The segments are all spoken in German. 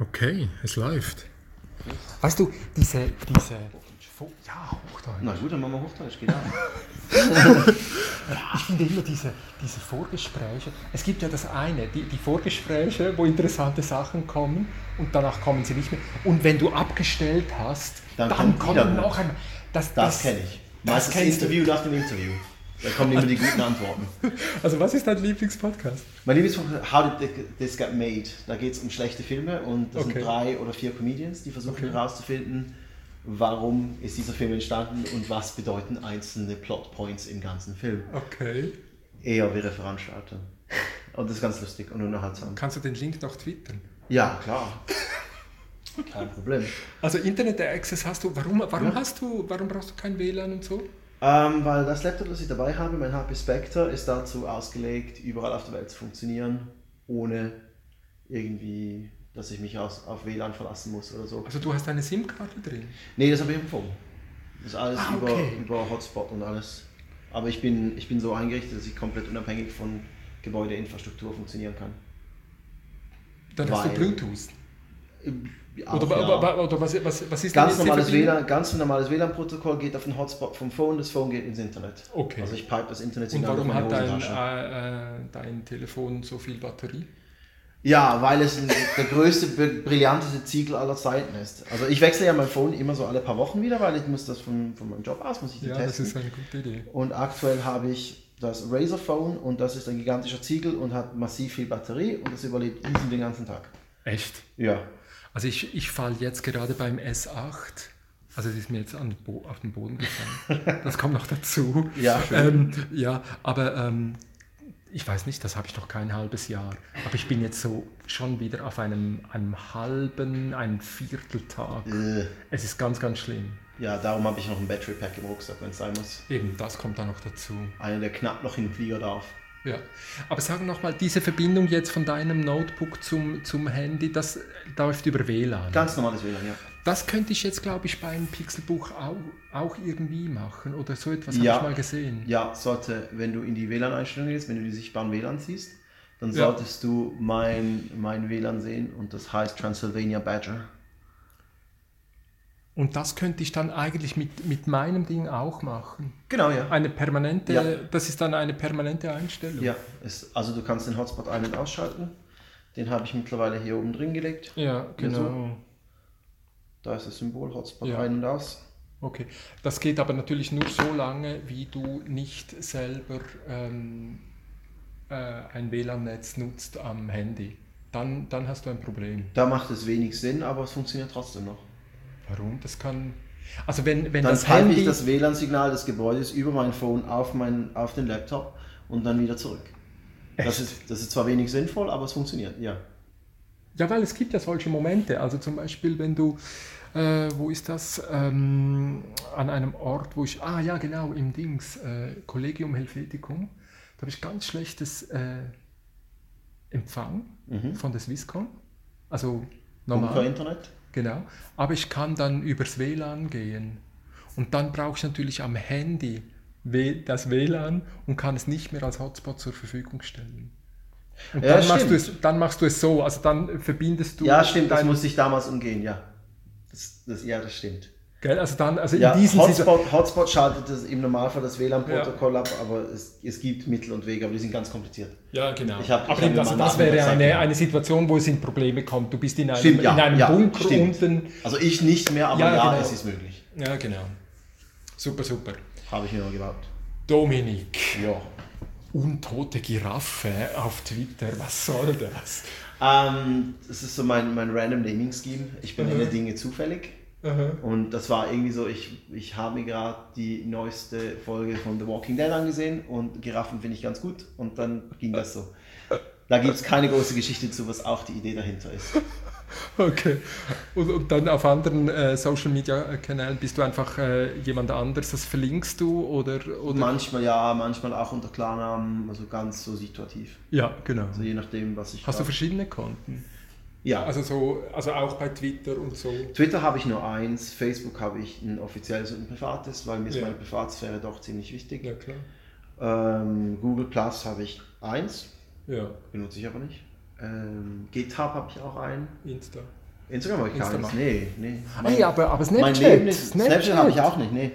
Okay, es läuft. Weißt du, diese, diese, ja, Hochdeutsch. Na gut, dann machen wir Hochdeutsch, genau. Ich finde immer diese, diese Vorgespräche, es gibt ja das eine, die, die Vorgespräche, wo interessante Sachen kommen und danach kommen sie nicht mehr. Und wenn du abgestellt hast, Dann dann, wieder noch einmal. Das, Das kenne ich. Das du. Interview nach dem Interview. Da kommen immer die guten Antworten. Also was ist dein Lieblingspodcast? Mein Lieblingspunkt How Did This Get Made? Da geht es um schlechte Filme und das Okay. sind drei oder vier Comedians, die versuchen Okay. herauszufinden, warum ist dieser Film entstanden und was bedeuten einzelne Plotpoints im ganzen Film. Okay. Eher wäre Veranstalter. Und das ist ganz lustig und unterhaltsam. Kannst du den Link noch twittern? Ja, klar. Kein Problem. Also Internet Access hast du, warum, warum hast du, warum brauchst du kein WLAN und so? Ähm, weil das Laptop, das ich dabei habe, mein HP Spectre, ist dazu ausgelegt, überall auf der Welt zu funktionieren, ohne irgendwie, dass ich mich aus, auf WLAN verlassen muss oder so. Also du hast eine SIM-Karte drin? Nee, das habe ich Phone. Das ist alles Ah, über, okay. über Hotspot und alles. Aber ich bin, ich bin so eingerichtet, dass ich komplett unabhängig von Gebäudeinfrastruktur funktionieren kann. Dann hast du Weil- Bluetooth. Auch, Oder, ja. wa- oder was, was, was ist Ganz normales? WLAN, ganz normales WLAN-Protokoll geht auf den Hotspot vom Phone, das Phone geht ins Internet. Okay. Also ich pipe das Und Internetsignal warum hat dein, Hosentasche. äh, äh, dein Telefon so viel Batterie? Ja, weil es der größte, br- brillanteste Ziegel aller Zeiten ist. Also ich wechsle ja mein Phone immer so alle paar Wochen wieder, weil ich muss das von, von meinem Job aus, muss ich die Ja, das testen. ist eine gute Idee. Und aktuell habe ich das Razer Phone und das ist ein gigantischer Ziegel und hat massiv viel Batterie und das überlebt easy den ganzen Tag. Echt? Ja. Also ich, ich falle jetzt gerade beim S8. Also es ist mir jetzt Bo auf den Boden gefallen. Das kommt noch dazu. Ja, schön. ähm, ja aber ähm, ich weiß nicht, das habe ich noch kein halbes Jahr. Aber ich bin jetzt so schon wieder auf einem, einem halben, einem Vierteltag. Äh, Es ist ganz, ganz schlimm. Ja, darum habe ich noch ein Battery Pack im Rucksack, wenn es sein muss. Eben, das kommt da noch dazu. Einer, der knapp noch in den Flieger darf. Ja, aber sag nochmal, diese Verbindung jetzt von deinem Notebook zum, zum Handy, das läuft über WLAN. Ganz normales WLAN, ja. Das könnte ich jetzt, glaube ich, beim Pixelbuch auch, auch irgendwie machen oder so etwas habe Ja. ich mal gesehen. Ja, sollte, wenn du in die WLAN-Einstellungen gehst, wenn du die sichtbaren WLAN siehst, dann Ja. solltest du mein, mein WLAN sehen und das heißt Transylvania Badger. Und das könnte ich dann eigentlich mit, mit meinem Ding auch machen. Genau, ja. Eine permanente, Ja. das ist dann eine permanente Einstellung. Ja, es, also du kannst den Hotspot ein- und ausschalten. Den habe ich mittlerweile hier oben drin gelegt. Ja, genau. Da ist das Symbol Hotspot Ja. ein und aus. Okay. Das geht aber natürlich nur so lange, wie du nicht selber ähm, äh, ein WLAN-Netz nutzt am Handy. Dann, dann hast du ein Problem. Da macht es wenig Sinn, aber es funktioniert trotzdem noch. Warum? Das kann. Also wenn, wenn Dann das pipe Handy. ich das WLAN-Signal des Gebäudes über mein Phone auf, mein, auf den Laptop und dann wieder zurück. Das ist, das ist zwar wenig sinnvoll, aber es funktioniert, ja. Ja, weil es gibt ja solche Momente. Also zum Beispiel, wenn du, äh, wo ist das? Ähm, an einem Ort, wo ich, ah ja, genau, im Dings, äh, Collegium Helveticum, da habe ich ganz schlechtes äh, Empfang von der Swisscom. Also normal. Internet. Genau. Aber ich kann dann übers WLAN gehen. Und dann brauche ich natürlich am Handy das WLAN und kann es nicht mehr als Hotspot zur Verfügung stellen. Und Ja, dann, machst es, dann machst du es so, also dann verbindest du. Ja, stimmt, das musste ich damals umgehen, ja. Das, das, ja, das stimmt. Gell? Also dann, also Ja, in diesen Hotspot, Hotspot schaltet das im Normalfall das WLAN-Protokoll ab, aber es, es gibt Mittel und Wege, aber die sind ganz komkompliziert. Ja, genau. Ich hab- Aber eben, also das wäre eine, genommen. eine Situation, wo es in Probleme kommt. Du bist in einem, Stimmt, ja. in einem ja, Bunker stimmt. unten. Also ich nicht mehr, aber Ja, ja, genau. es ist möglich. Ja, genau. Super, super. Habe ich mir mal gebaut. Dominik. Ja. Untote Giraffe auf Twitter, was soll das? Ähm, das ist so mein, mein random Naming Scheme. Ich benenne Mhm. Dinge zufällig. Und das war irgendwie so, ich, ich habe mir gerade die neueste Folge von The Walking Dead angesehen und Giraffen finde ich ganz gut und dann ging das so. Da gibt es keine große Geschichte zu, was auch die Idee dahinter ist. Okay. Und, und dann auf anderen äh, Social Media Kanälen bist du einfach äh, jemand anderes, das verlinkst du oder. oder Manchmal ja, manchmal auch unter Klarnamen, also ganz so situativ. ja, genau. Also je nachdem, was ich. Hast du verschiedene Konten? Ja, Also, so, also auch bei Twitter und so. Twitter habe ich nur eins, Facebook habe ich ein offizielles und ein privates, weil mir ist Ja. meine Privatsphäre doch ziemlich wichtig. Ja, klar. Ähm, Google Plus habe ich eins, Ja, benutze ich aber nicht. Ähm, GitHub habe ich auch einen. Insta. Instagram habe ich gar Instagram. nicht. Nee, nee. Hey, aber, aber mein Snapchat. Leben ist, Snapchat, habe ich auch nicht, nee.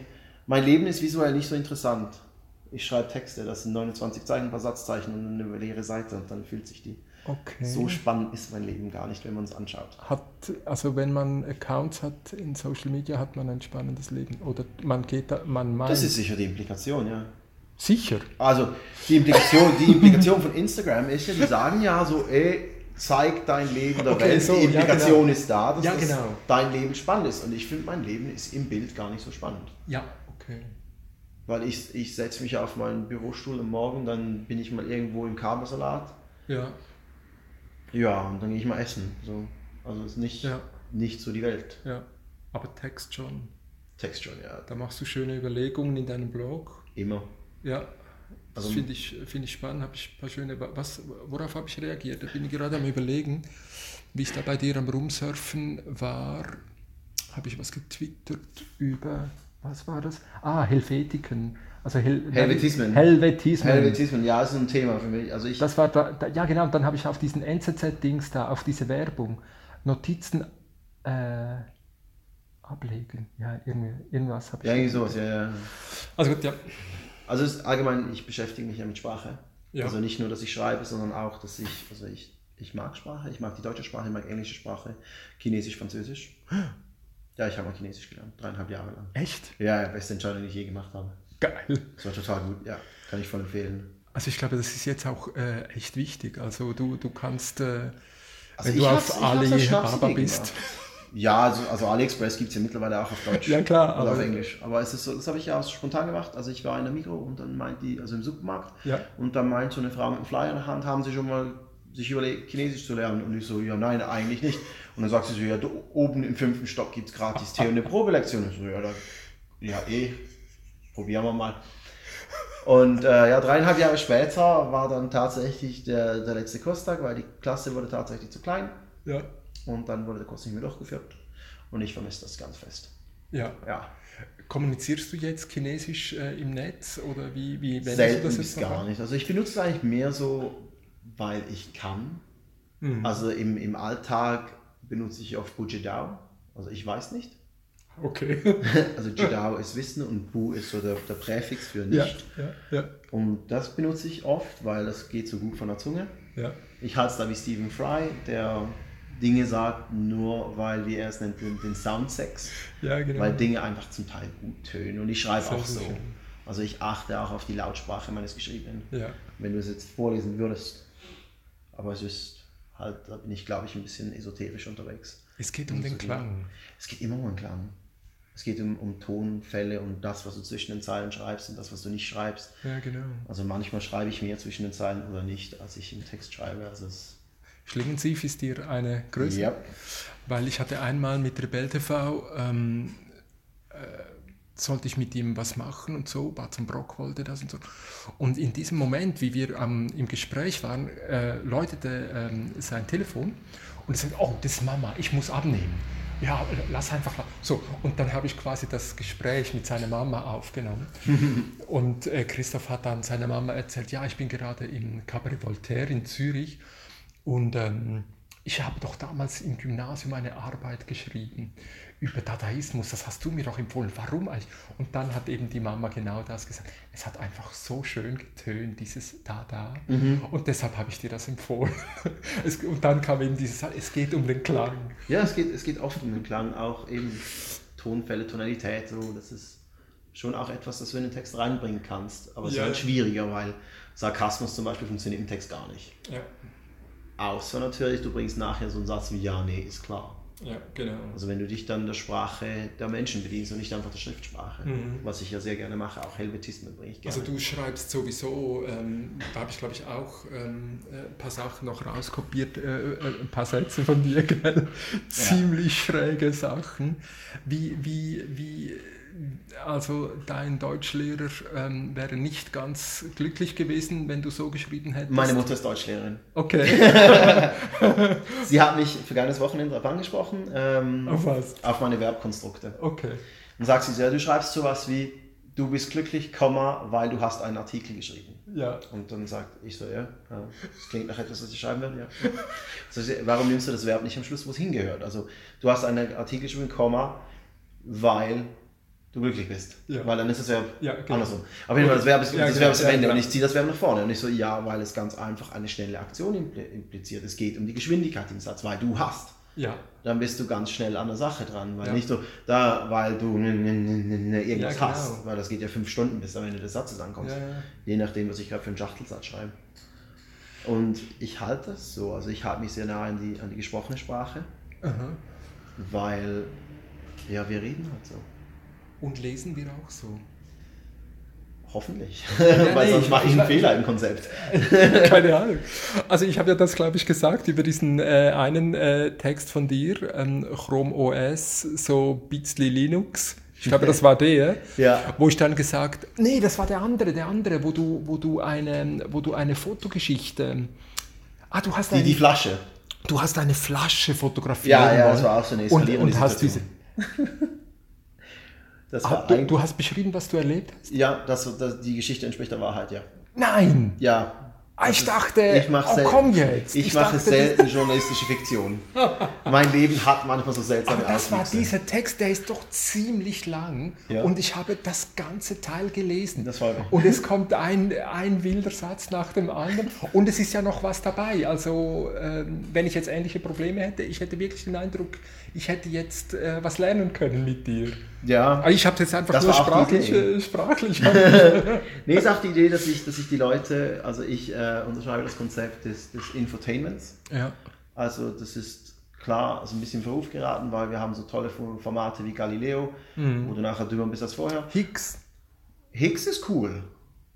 Mein Leben ist visuell nicht so interessant. Ich schreibe Texte, das sind 29 Zeichen, ein paar Satzzeichen und eine leere Seite und dann fühlt sich die. Okay. So spannend ist mein Leben gar nicht, wenn man es anschaut. hat, also wenn man Accounts hat in Social Media, hat man ein spannendes Leben. Oder man geht da, man meint. Das ist sicher die Implikation, ja. sicher. Also die Implikation, die Implikation von Instagram ist ja, die sagen ja so, ey, zeig dein Leben der Okay, Welt. so, die ja, Implikation genau. ist da, dass Ja, das genau. dein Leben spannend ist. Und ich finde, mein Leben ist im Bild gar nicht so spannend. Ja, okay. Weil ich, ich setze mich auf meinen Bürostuhl am Morgen, dann bin ich mal irgendwo im Kabersalat. Ja, Ja, und dann gehe ich mal essen. So. Also ist nicht, Ja. nicht so die Welt. ja. Aber Text schon. Text schon, ja. Da machst du schöne Überlegungen in deinem Blog. Immer. Ja. Das Also- finde ich, finde ich spannend. Habe ich ein paar schöne. Was, worauf habe ich reagiert? Da bin ich gerade am Überlegen, wie ich da bei dir am Rumsurfen war. Habe ich was getwittert über. Was war das? Ah, Helvetiken. Also Hel Helvetismen. Helvetismen. Helvetismen, ja, ist ein Thema für mich. Also ich, Das war da, da, ja genau, und dann habe ich auf diesen NZZ-Dings da, auf diese Werbung, Notizen äh, ablegen. Ja, irgendwie, irgendwas habe ich. ja, irgendwie sowas, ja, ja. Also gut, ja. Also ist allgemein, ich beschäftige mich ja mit Sprache. Ja. Also nicht nur, dass ich schreibe, sondern auch, dass ich, also ich, ich mag Sprache, ich mag die deutsche Sprache, ich mag englische Sprache, Chinesisch, Französisch. Ja, ich habe mal Chinesisch gelernt, dreieinhalb Jahre lang. Echt? Ja, ja, beste Entscheidung, die ich je gemacht habe. Geil. Das war total gut, ja, kann ich voll empfehlen. Also ich glaube, das ist jetzt auch äh, echt wichtig. Also du, du kannst, äh, Also wenn du auf Alibaba Schnapsidee bist. Ja, also, also AliExpress gibt es ja mittlerweile auch auf Deutsch. Ja, klar, Oder auf Englisch. Aber es ist so, das habe ich ja auch spontan gemacht. Also ich war in der Migro und dann meint die, also im Supermarkt, Ja. und dann meint so eine Frau mit einem Flyer in der Hand, haben sie schon mal sich überlegt, Chinesisch zu lernen? Und ich so, ja, nein, eigentlich nicht. Und dann sagt sie so, ja, oben im fünften Stock gibt es gratis Tee und eine Probelektion. Ich so, ja, da, ja, eh, probieren wir mal. Und äh, ja, dreieinhalb Jahre später war dann tatsächlich der, der letzte Kurstag, weil die Klasse wurde tatsächlich zu klein. Ja. Und dann wurde der Kurs nicht mehr durchgeführt. Und ich vermisse das ganz fest. ja. Ja, Kommunizierst du jetzt Chinesisch äh, im Netz oder wie, wie wendest selten du das jetzt gar an? nicht. Also ich benutze es eigentlich mehr so, weil ich kann. Mhm. Also im, im Alltag benutze ich oft Bujidao. Also ich weiß nicht. Okay. Also Jidao ist Wissen und Bu ist so der, der Präfix für ja, nicht. ja, ja, Und das benutze ich oft, weil das geht so gut von der Zunge. ja. Ich halte es da wie Stephen Fry, der Dinge sagt, nur weil, wie er es nennt, den, den Soundsex. Ja, genau. weil Dinge einfach zum Teil gut tönen und ich schreibe auch so. schön. Also ich achte auch auf die Lautsprache meines Geschriebenen. Ja. Wenn du es jetzt vorlesen würdest. Aber es ist halt, da bin ich glaube ich ein bisschen esoterisch unterwegs. Es geht um den Klang. Es geht immer um einen Klang. Es geht um, um Tonfälle und das, was du zwischen den Zeilen schreibst und das, was du nicht schreibst. Ja, genau. Also manchmal schreibe ich mehr zwischen den Zeilen oder nicht, als ich im Text schreibe. Also es, Schlingensief ist dir eine Größe. ja. Weil ich hatte einmal mit Rebell TV, ähm, äh, sollte ich mit ihm was machen und so, Batzen Brock wollte das und so. Und in diesem Moment, wie wir ähm, im Gespräch waren, äh, läutete ähm, sein Telefon und er sagte, oh, das ist Mama, ich muss abnehmen. Ja, lass einfach. So, und dann habe ich quasi das Gespräch mit seiner Mama aufgenommen. und äh, Christoph hat dann seiner Mama erzählt, ja, ich bin gerade im Cabaret Voltaire in Zürich und ähm, ich habe doch damals im Gymnasium eine Arbeit geschrieben über Dadaismus. Das hast du mir doch empfohlen. Warum eigentlich? Und dann hat eben die Mama genau das gesagt. Es hat einfach so schön getönt, dieses Dada. Und deshalb habe ich dir das empfohlen. Es, und dann kam eben dieses, es geht um den Klang. Ja, es geht, es geht oft um den Klang, auch eben Tonfälle, Tonalität, so, das ist schon auch etwas, das du in den Text reinbringen kannst. Aber es Ja. ist halt schwieriger, weil Sarkasmus zum Beispiel funktioniert im Text gar nicht. Ja, Außer natürlich, du bringst nachher so einen Satz wie Ja, nee, ist klar. ja genau. Also wenn du dich dann der Sprache der Menschen bedienst und nicht einfach der Schriftsprache, Mhm. was ich ja sehr gerne mache, auch Helvetismen bringe ich gerne. Also du schreibst sowieso, ähm, da habe ich glaube ich auch ähm, äh, ein paar Sachen noch rauskopiert, äh, äh, ein paar Sätze von dir, gell? ziemlich schräge Sachen. Wie, wie, wie, also dein Deutschlehrer ähm, wäre nicht ganz glücklich gewesen, wenn du so geschrieben hättest. Meine Mutter ist Deutschlehrerin. Okay. Sie hat mich vergangenes Wochenende darauf angesprochen, ähm, Auf was? auf meine Verbkonstrukte. Okay. Dann sagt sie so, ja, du schreibst sowas wie du bist glücklich, Komma, weil du hast einen Artikel geschrieben. Ja. Und dann sagt ich so, ja, ja, das klingt nach etwas, was ich schreiben werde, ja. Also, warum nimmst du das Verb nicht am Schluss, wo es hingehört? Also du hast einen Artikel geschrieben, Komma, weil du glücklich bist. Ja. Weil dann ist das Verb Ja, genau. andersrum. Auf jeden Fall, das Verb ist, Ja, das genau. Verb ist am Ja, Ende genau. und ich ziehe das Verb nach vorne. Und ich so, ja, weil es ganz einfach eine schnelle Aktion impl- impliziert. Es geht um die Geschwindigkeit im Satz, weil du hast. Ja. Dann bist du ganz schnell an der Sache dran, weil nicht so, da, weil du irgendwas Ja, genau. hast, weil das geht ja fünf Stunden, bis du am Ende des Satzes ankommst. Je nachdem, was ich gerade für einen Schachtelsatz schreibe. Und ich halte das so, also ich halte mich sehr nah an die, an die gesprochene Sprache, Aha. weil, ja, wir reden halt so. Und lesen wir auch so. Hoffentlich. Ja, weil nee, sonst ich- mache ich ich- einen Fehler im Konzept. Keine Ahnung. Also ich habe ja das, glaube ich, gesagt über diesen äh, einen äh, Text von dir, ähm, Chrome OS, so Bitsli Linux. Ich glaube, das war der, Ja. wo ich dann gesagt, nee, das war der andere, der andere, wo du, wo du eine, wo du eine Fotogeschichte, ah, du hast Die, eine, die Flasche. du hast eine Flasche fotografiert. Ja, ja, das war auch so eine und, eskalierende und hast diese, Das ah, war du, du hast beschrieben, was du erlebt hast? ja, das, das, die Geschichte entspricht der Wahrheit, ja. Nein! Ja. Ah, ich dachte, Ich mache oh, komm jetzt. Ich, Ich mache dachte, selten journalistische Fiktion. mein Leben hat manchmal so seltsame Aber das war Auswüchse. dieser Text, der ist doch ziemlich lang Ja. und ich habe das ganze Teil gelesen. Das mich. Und es kommt ein, ein wilder Satz nach dem anderen und es ist ja noch was dabei. Also ähm, wenn ich jetzt ähnliche Probleme hätte, ich hätte wirklich den Eindruck, ich hätte jetzt äh, was lernen können mit dir. Ja. Aber ich habe jetzt einfach nur sprachlich, äh, sprachlich. Nee, ist auch die Idee, dass ich, dass ich die Leute, also ich äh, unterschreibe das Konzept des, des Infotainments. ja. Also das ist klar, also ein bisschen in Verruf geraten, weil wir haben so tolle Formate wie Galileo, wo du nachher drüber bist als vorher. Higgs, Higgs ist cool.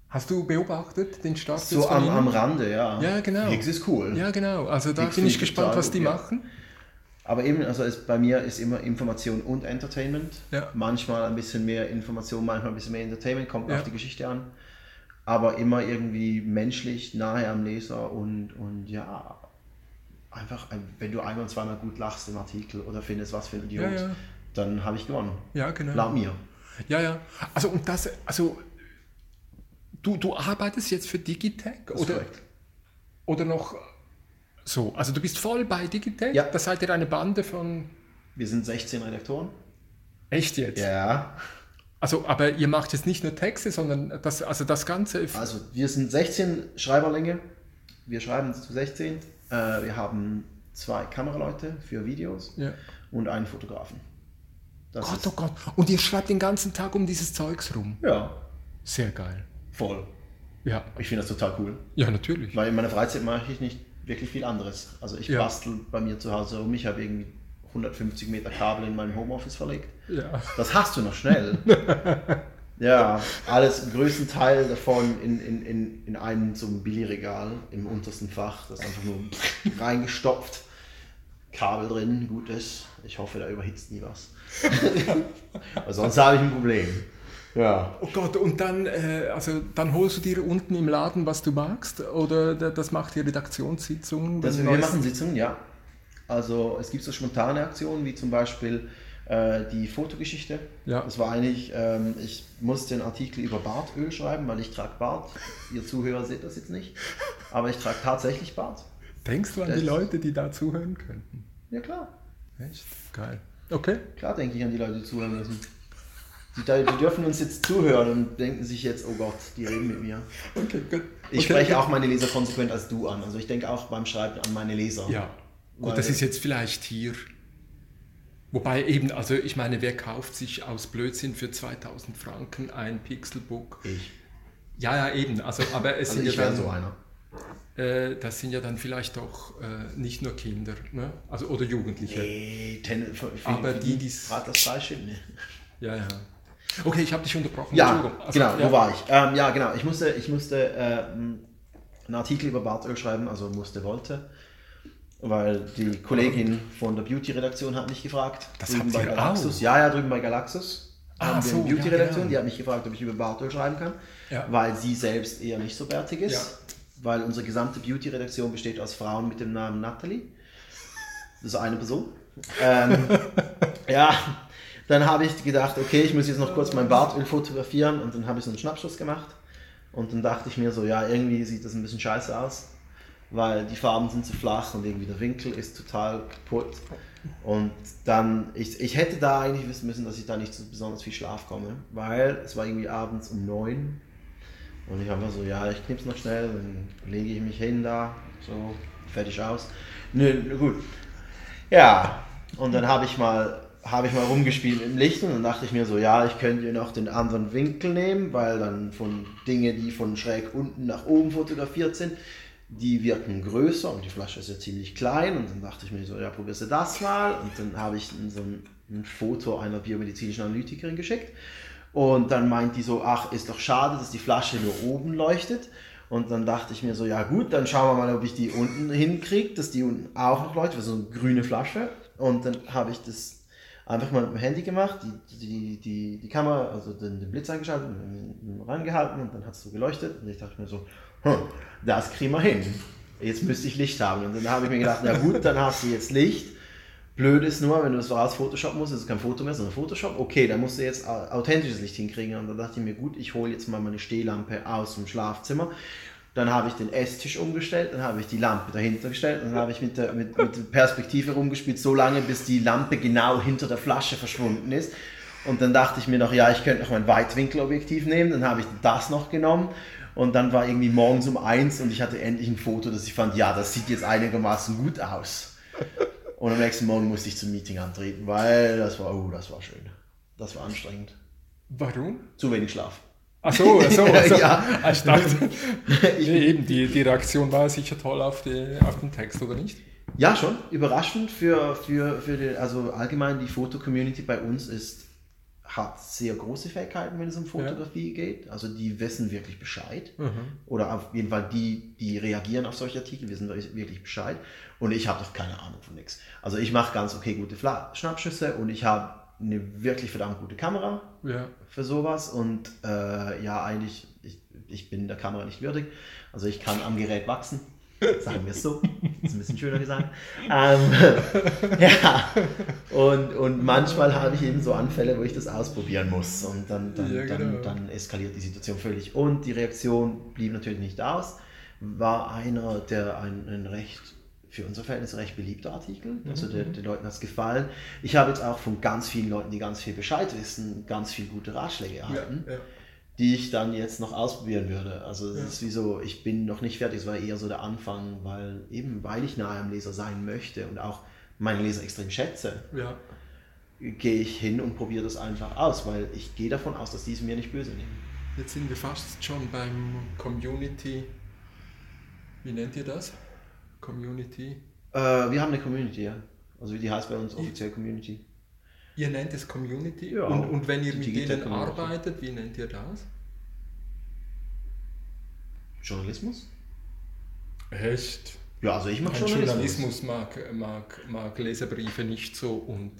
hast du beobachtet den Start So am, am Rande, ja. Ja, genau. Higgs ist cool. Ja, genau. Also da Higgs bin ich gespannt, was die ja. machen. Aber eben, also es, bei mir ist immer Information und Entertainment. Ja. Manchmal ein bisschen mehr Information, manchmal ein bisschen mehr Entertainment, kommt Ja. auf die Geschichte an. Aber immer irgendwie menschlich, nahe am Leser und, und ja, einfach, ein- wenn du einmal, zweimal gut lachst im Artikel oder findest, was für ein Idiot, Ja, dann habe ich gewonnen. Ja, genau. Glaub mir. Ja, ja. Also und das, also du, du arbeitest jetzt für Digitech oder, korrekt. oder noch so? Also du bist voll bei Digitech? Ja. Da seid ihr eine Bande von Wir sind 16 Redaktoren. echt jetzt? Ja. Also, aber ihr macht jetzt nicht nur Texte, sondern das, also das Ganze. Also wir sind 16 Schreiberlinge. Wir schreiben zu 16. Äh, wir haben zwei Kameraleute für Videos Ja. und einen Fotografen. Das Gott, oh Gott. Und ihr schreibt den ganzen Tag um dieses Zeugs rum. Ja, Sehr geil. voll. Ja. Ich finde das total cool. Ja, natürlich. Weil in meiner Freizeit mache ich nicht wirklich viel anderes. Also ich Ja. bastel bei mir zu Hause rum. Ich habe irgendwie 150 Meter Kabel in meinem Homeoffice verlegt. Ja. Das hast du noch schnell. ja, alles, den größten Teil davon in, in, in, in einem so einem Billigregal im untersten Fach. Das ist einfach nur reingestopft. Kabel drin, gut ist. Ich hoffe, da überhitzt nie was. Weil sonst habe ich ein Problem. Ja. Oh Gott, und dann, äh, also dann holst du dir unten im Laden, was du magst, oder da- das macht die Redaktionssitzung? Wenn wir machen Sitzungen, ja. Also es gibt so spontane Aktionen, wie zum Beispiel äh, die Fotogeschichte. Ja. Das war eigentlich, ähm, ich musste einen Artikel über Bartöl schreiben, weil ich trage Bart. Ihr Zuhörer seht das jetzt nicht. Aber ich trage tatsächlich Bart. Denkst du an Das- die Leute, die da zuhören könnten? Ja klar. Echt? Geil. Okay. Klar denke ich an die Leute, die zuhören müssen. Die, die dürfen uns jetzt zuhören und denken sich jetzt, oh Gott, die reden mit mir. Okay, gut. Ich okay, spreche okay. auch meine Leser konsequent als du an. Also ich denke auch beim Schreiben an meine Leser. Ja. Gut, das ist jetzt vielleicht hier. Wobei eben, also ich meine, wer kauft sich aus Blödsinn für 2000 Franken ein Pixelbook? Ich. Ja, ja, eben. Also, aber es Also sind ich ja dann, so einer. äh, das sind ja dann vielleicht doch äh, nicht nur Kinder, ne? Also oder Jugendliche. Ey, ten, für, für, Aber für die, Rat das falsche? Nee. Ja, ja. Okay, ich habe dich unterbrochen. Ja. Also, genau, ja. wo war ich? Ähm, ja, genau, ich musste, ich musste äh, einen Artikel über Bartöl schreiben, also musste, wollte, weil die Kollegin von der Beauty-Redaktion hat mich gefragt. Das drüben habt bei ihr Galaxus. auch? Ja, ja, drüben bei Galaxus. Ah, so, eine ja, Beauty-Redaktion, genau. die hat mich gefragt, ob ich über Bartöl schreiben kann, Ja. weil sie selbst eher nicht so bärtig ist, weil unsere gesamte Beauty-Redaktion besteht aus Frauen mit dem Namen Natalie. Das ist eine Person. ähm, ja, dann habe ich gedacht, okay, ich muss jetzt noch kurz mein Bartöl fotografieren und dann habe ich so einen Schnappschuss gemacht. Und dann dachte ich mir so, ja, irgendwie sieht das ein bisschen scheiße aus, weil die Farben sind zu flach und irgendwie der Winkel ist total kaputt. Und dann, ich, ich hätte da eigentlich wissen müssen, dass ich da nicht so besonders viel Schlaf komme, weil es war irgendwie abends um neun und ich habe mir so, ja, ich knips noch schnell, dann lege ich mich hin da, so, fertig aus. Nö gut. Ja, und dann habe ich mal habe ich mal rumgespielt im Licht und dann dachte ich mir so, ja, ich könnte noch den anderen Winkel nehmen, weil dann von Dinge, die von schräg unten nach oben fotografiert sind, die wirken größer und die Flasche ist ja ziemlich klein. Und dann dachte ich mir so, ja, probierst du das mal? Und dann habe ich so ein, ein Foto einer biomedizinischen Analytikerin geschickt. Und dann meint die so, ach, ist doch schade, dass die Flasche nur oben leuchtet. Und dann dachte ich mir so, ja gut, dann schauen wir mal, ob ich die unten hinkriege, dass die unten auch noch leuchtet, so eine grüne Flasche. Und dann habe ich das einfach mal mit dem Handy gemacht, die, die, die, die Kamera, also den, den Blitz eingeschaltet, rangehalten und dann hat es so geleuchtet und ich dachte mir so, hm, das kriegen wir hin. Jetzt müsste ich Licht haben. Und dann habe ich mir gedacht, na gut, dann hast du jetzt Licht. Blöd ist nur, wenn du das voraus Photoshop musst, ist kein Foto mehr, sondern Photoshop. Okay, dann musst du jetzt authentisches Licht hinkriegen. Und dann dachte ich mir, gut, ich hole jetzt mal meine Stehlampe aus dem Schlafzimmer dann habe ich den Esstisch umgestellt, dann habe ich die Lampe dahinter gestellt, dann habe ich mit der, mit, mit der Perspektive rumgespielt, so lange, bis die Lampe genau hinter der Flasche verschwunden ist. Und dann dachte ich mir noch, ja, ich könnte noch mein Weitwinkelobjektiv nehmen, dann habe ich das noch genommen. Und dann war irgendwie morgens um eins und ich hatte endlich ein Foto, das ich fand, ja, das sieht jetzt einigermaßen gut aus. Und am nächsten Morgen musste ich zum Meeting antreten, weil das war, oh, das war schön. Das war anstrengend. Warum? Zu wenig Schlaf. Ach so, ach so, ach so. ja. Ah, ich dachte, nee, eben, die, die Reaktion war sicher toll auf, die, auf den Text, oder nicht? Ja, schon. Überraschend für, für, für die, also allgemein die Foto-Community bei uns ist, hat sehr große Fähigkeiten, wenn es um Fotografie ja. geht. Also die wissen wirklich Bescheid. Mhm. Oder auf jeden Fall die, die reagieren auf solche Artikel, wissen wirklich Bescheid. Und ich habe doch keine Ahnung von nichts. Also ich mache ganz okay gute Schnappschüsse und ich habe eine wirklich verdammt gute Kamera ja. für sowas und äh, ja, eigentlich, ich, ich bin der Kamera nicht würdig. Also ich kann am Gerät wachsen, sagen wir es so. Ist ein bisschen schöner gesagt. Ähm, ja, und, und manchmal habe ich eben so Anfälle, wo ich das ausprobieren muss und dann, dann, ja, genau. dann, dann eskaliert die Situation völlig. Und die Reaktion blieb natürlich nicht aus. War einer, der ein, ein recht für unser Verhältnis recht beliebter Artikel. Also mhm. den, den Leuten hat es gefallen. Ich habe jetzt auch von ganz vielen Leuten, die ganz viel Bescheid wissen, ganz viele gute Ratschläge erhalten, ja, ja. die ich dann jetzt noch ausprobieren würde. Also es ja. ist wie so, ich bin noch nicht fertig, es war eher so der Anfang, weil eben weil ich nahe am Leser sein möchte und auch meinen Leser extrem schätze, gehe ich hin und probiere das einfach aus, weil ich gehe davon aus, dass die es mir nicht böse nehmen. Jetzt sind wir fast schon beim Community, wie nennt ihr das? Community? Äh, wir haben eine Community, ja. Also die heißt bei uns offiziell Community. Ihr nennt es Community? Ja, und, und wenn ihr mit denen arbeitet, wie nennt ihr das? Journalismus? Echt? Ja, also ich mag Journalismus. Journalismus mag, mag, mag Leserbriefe nicht so und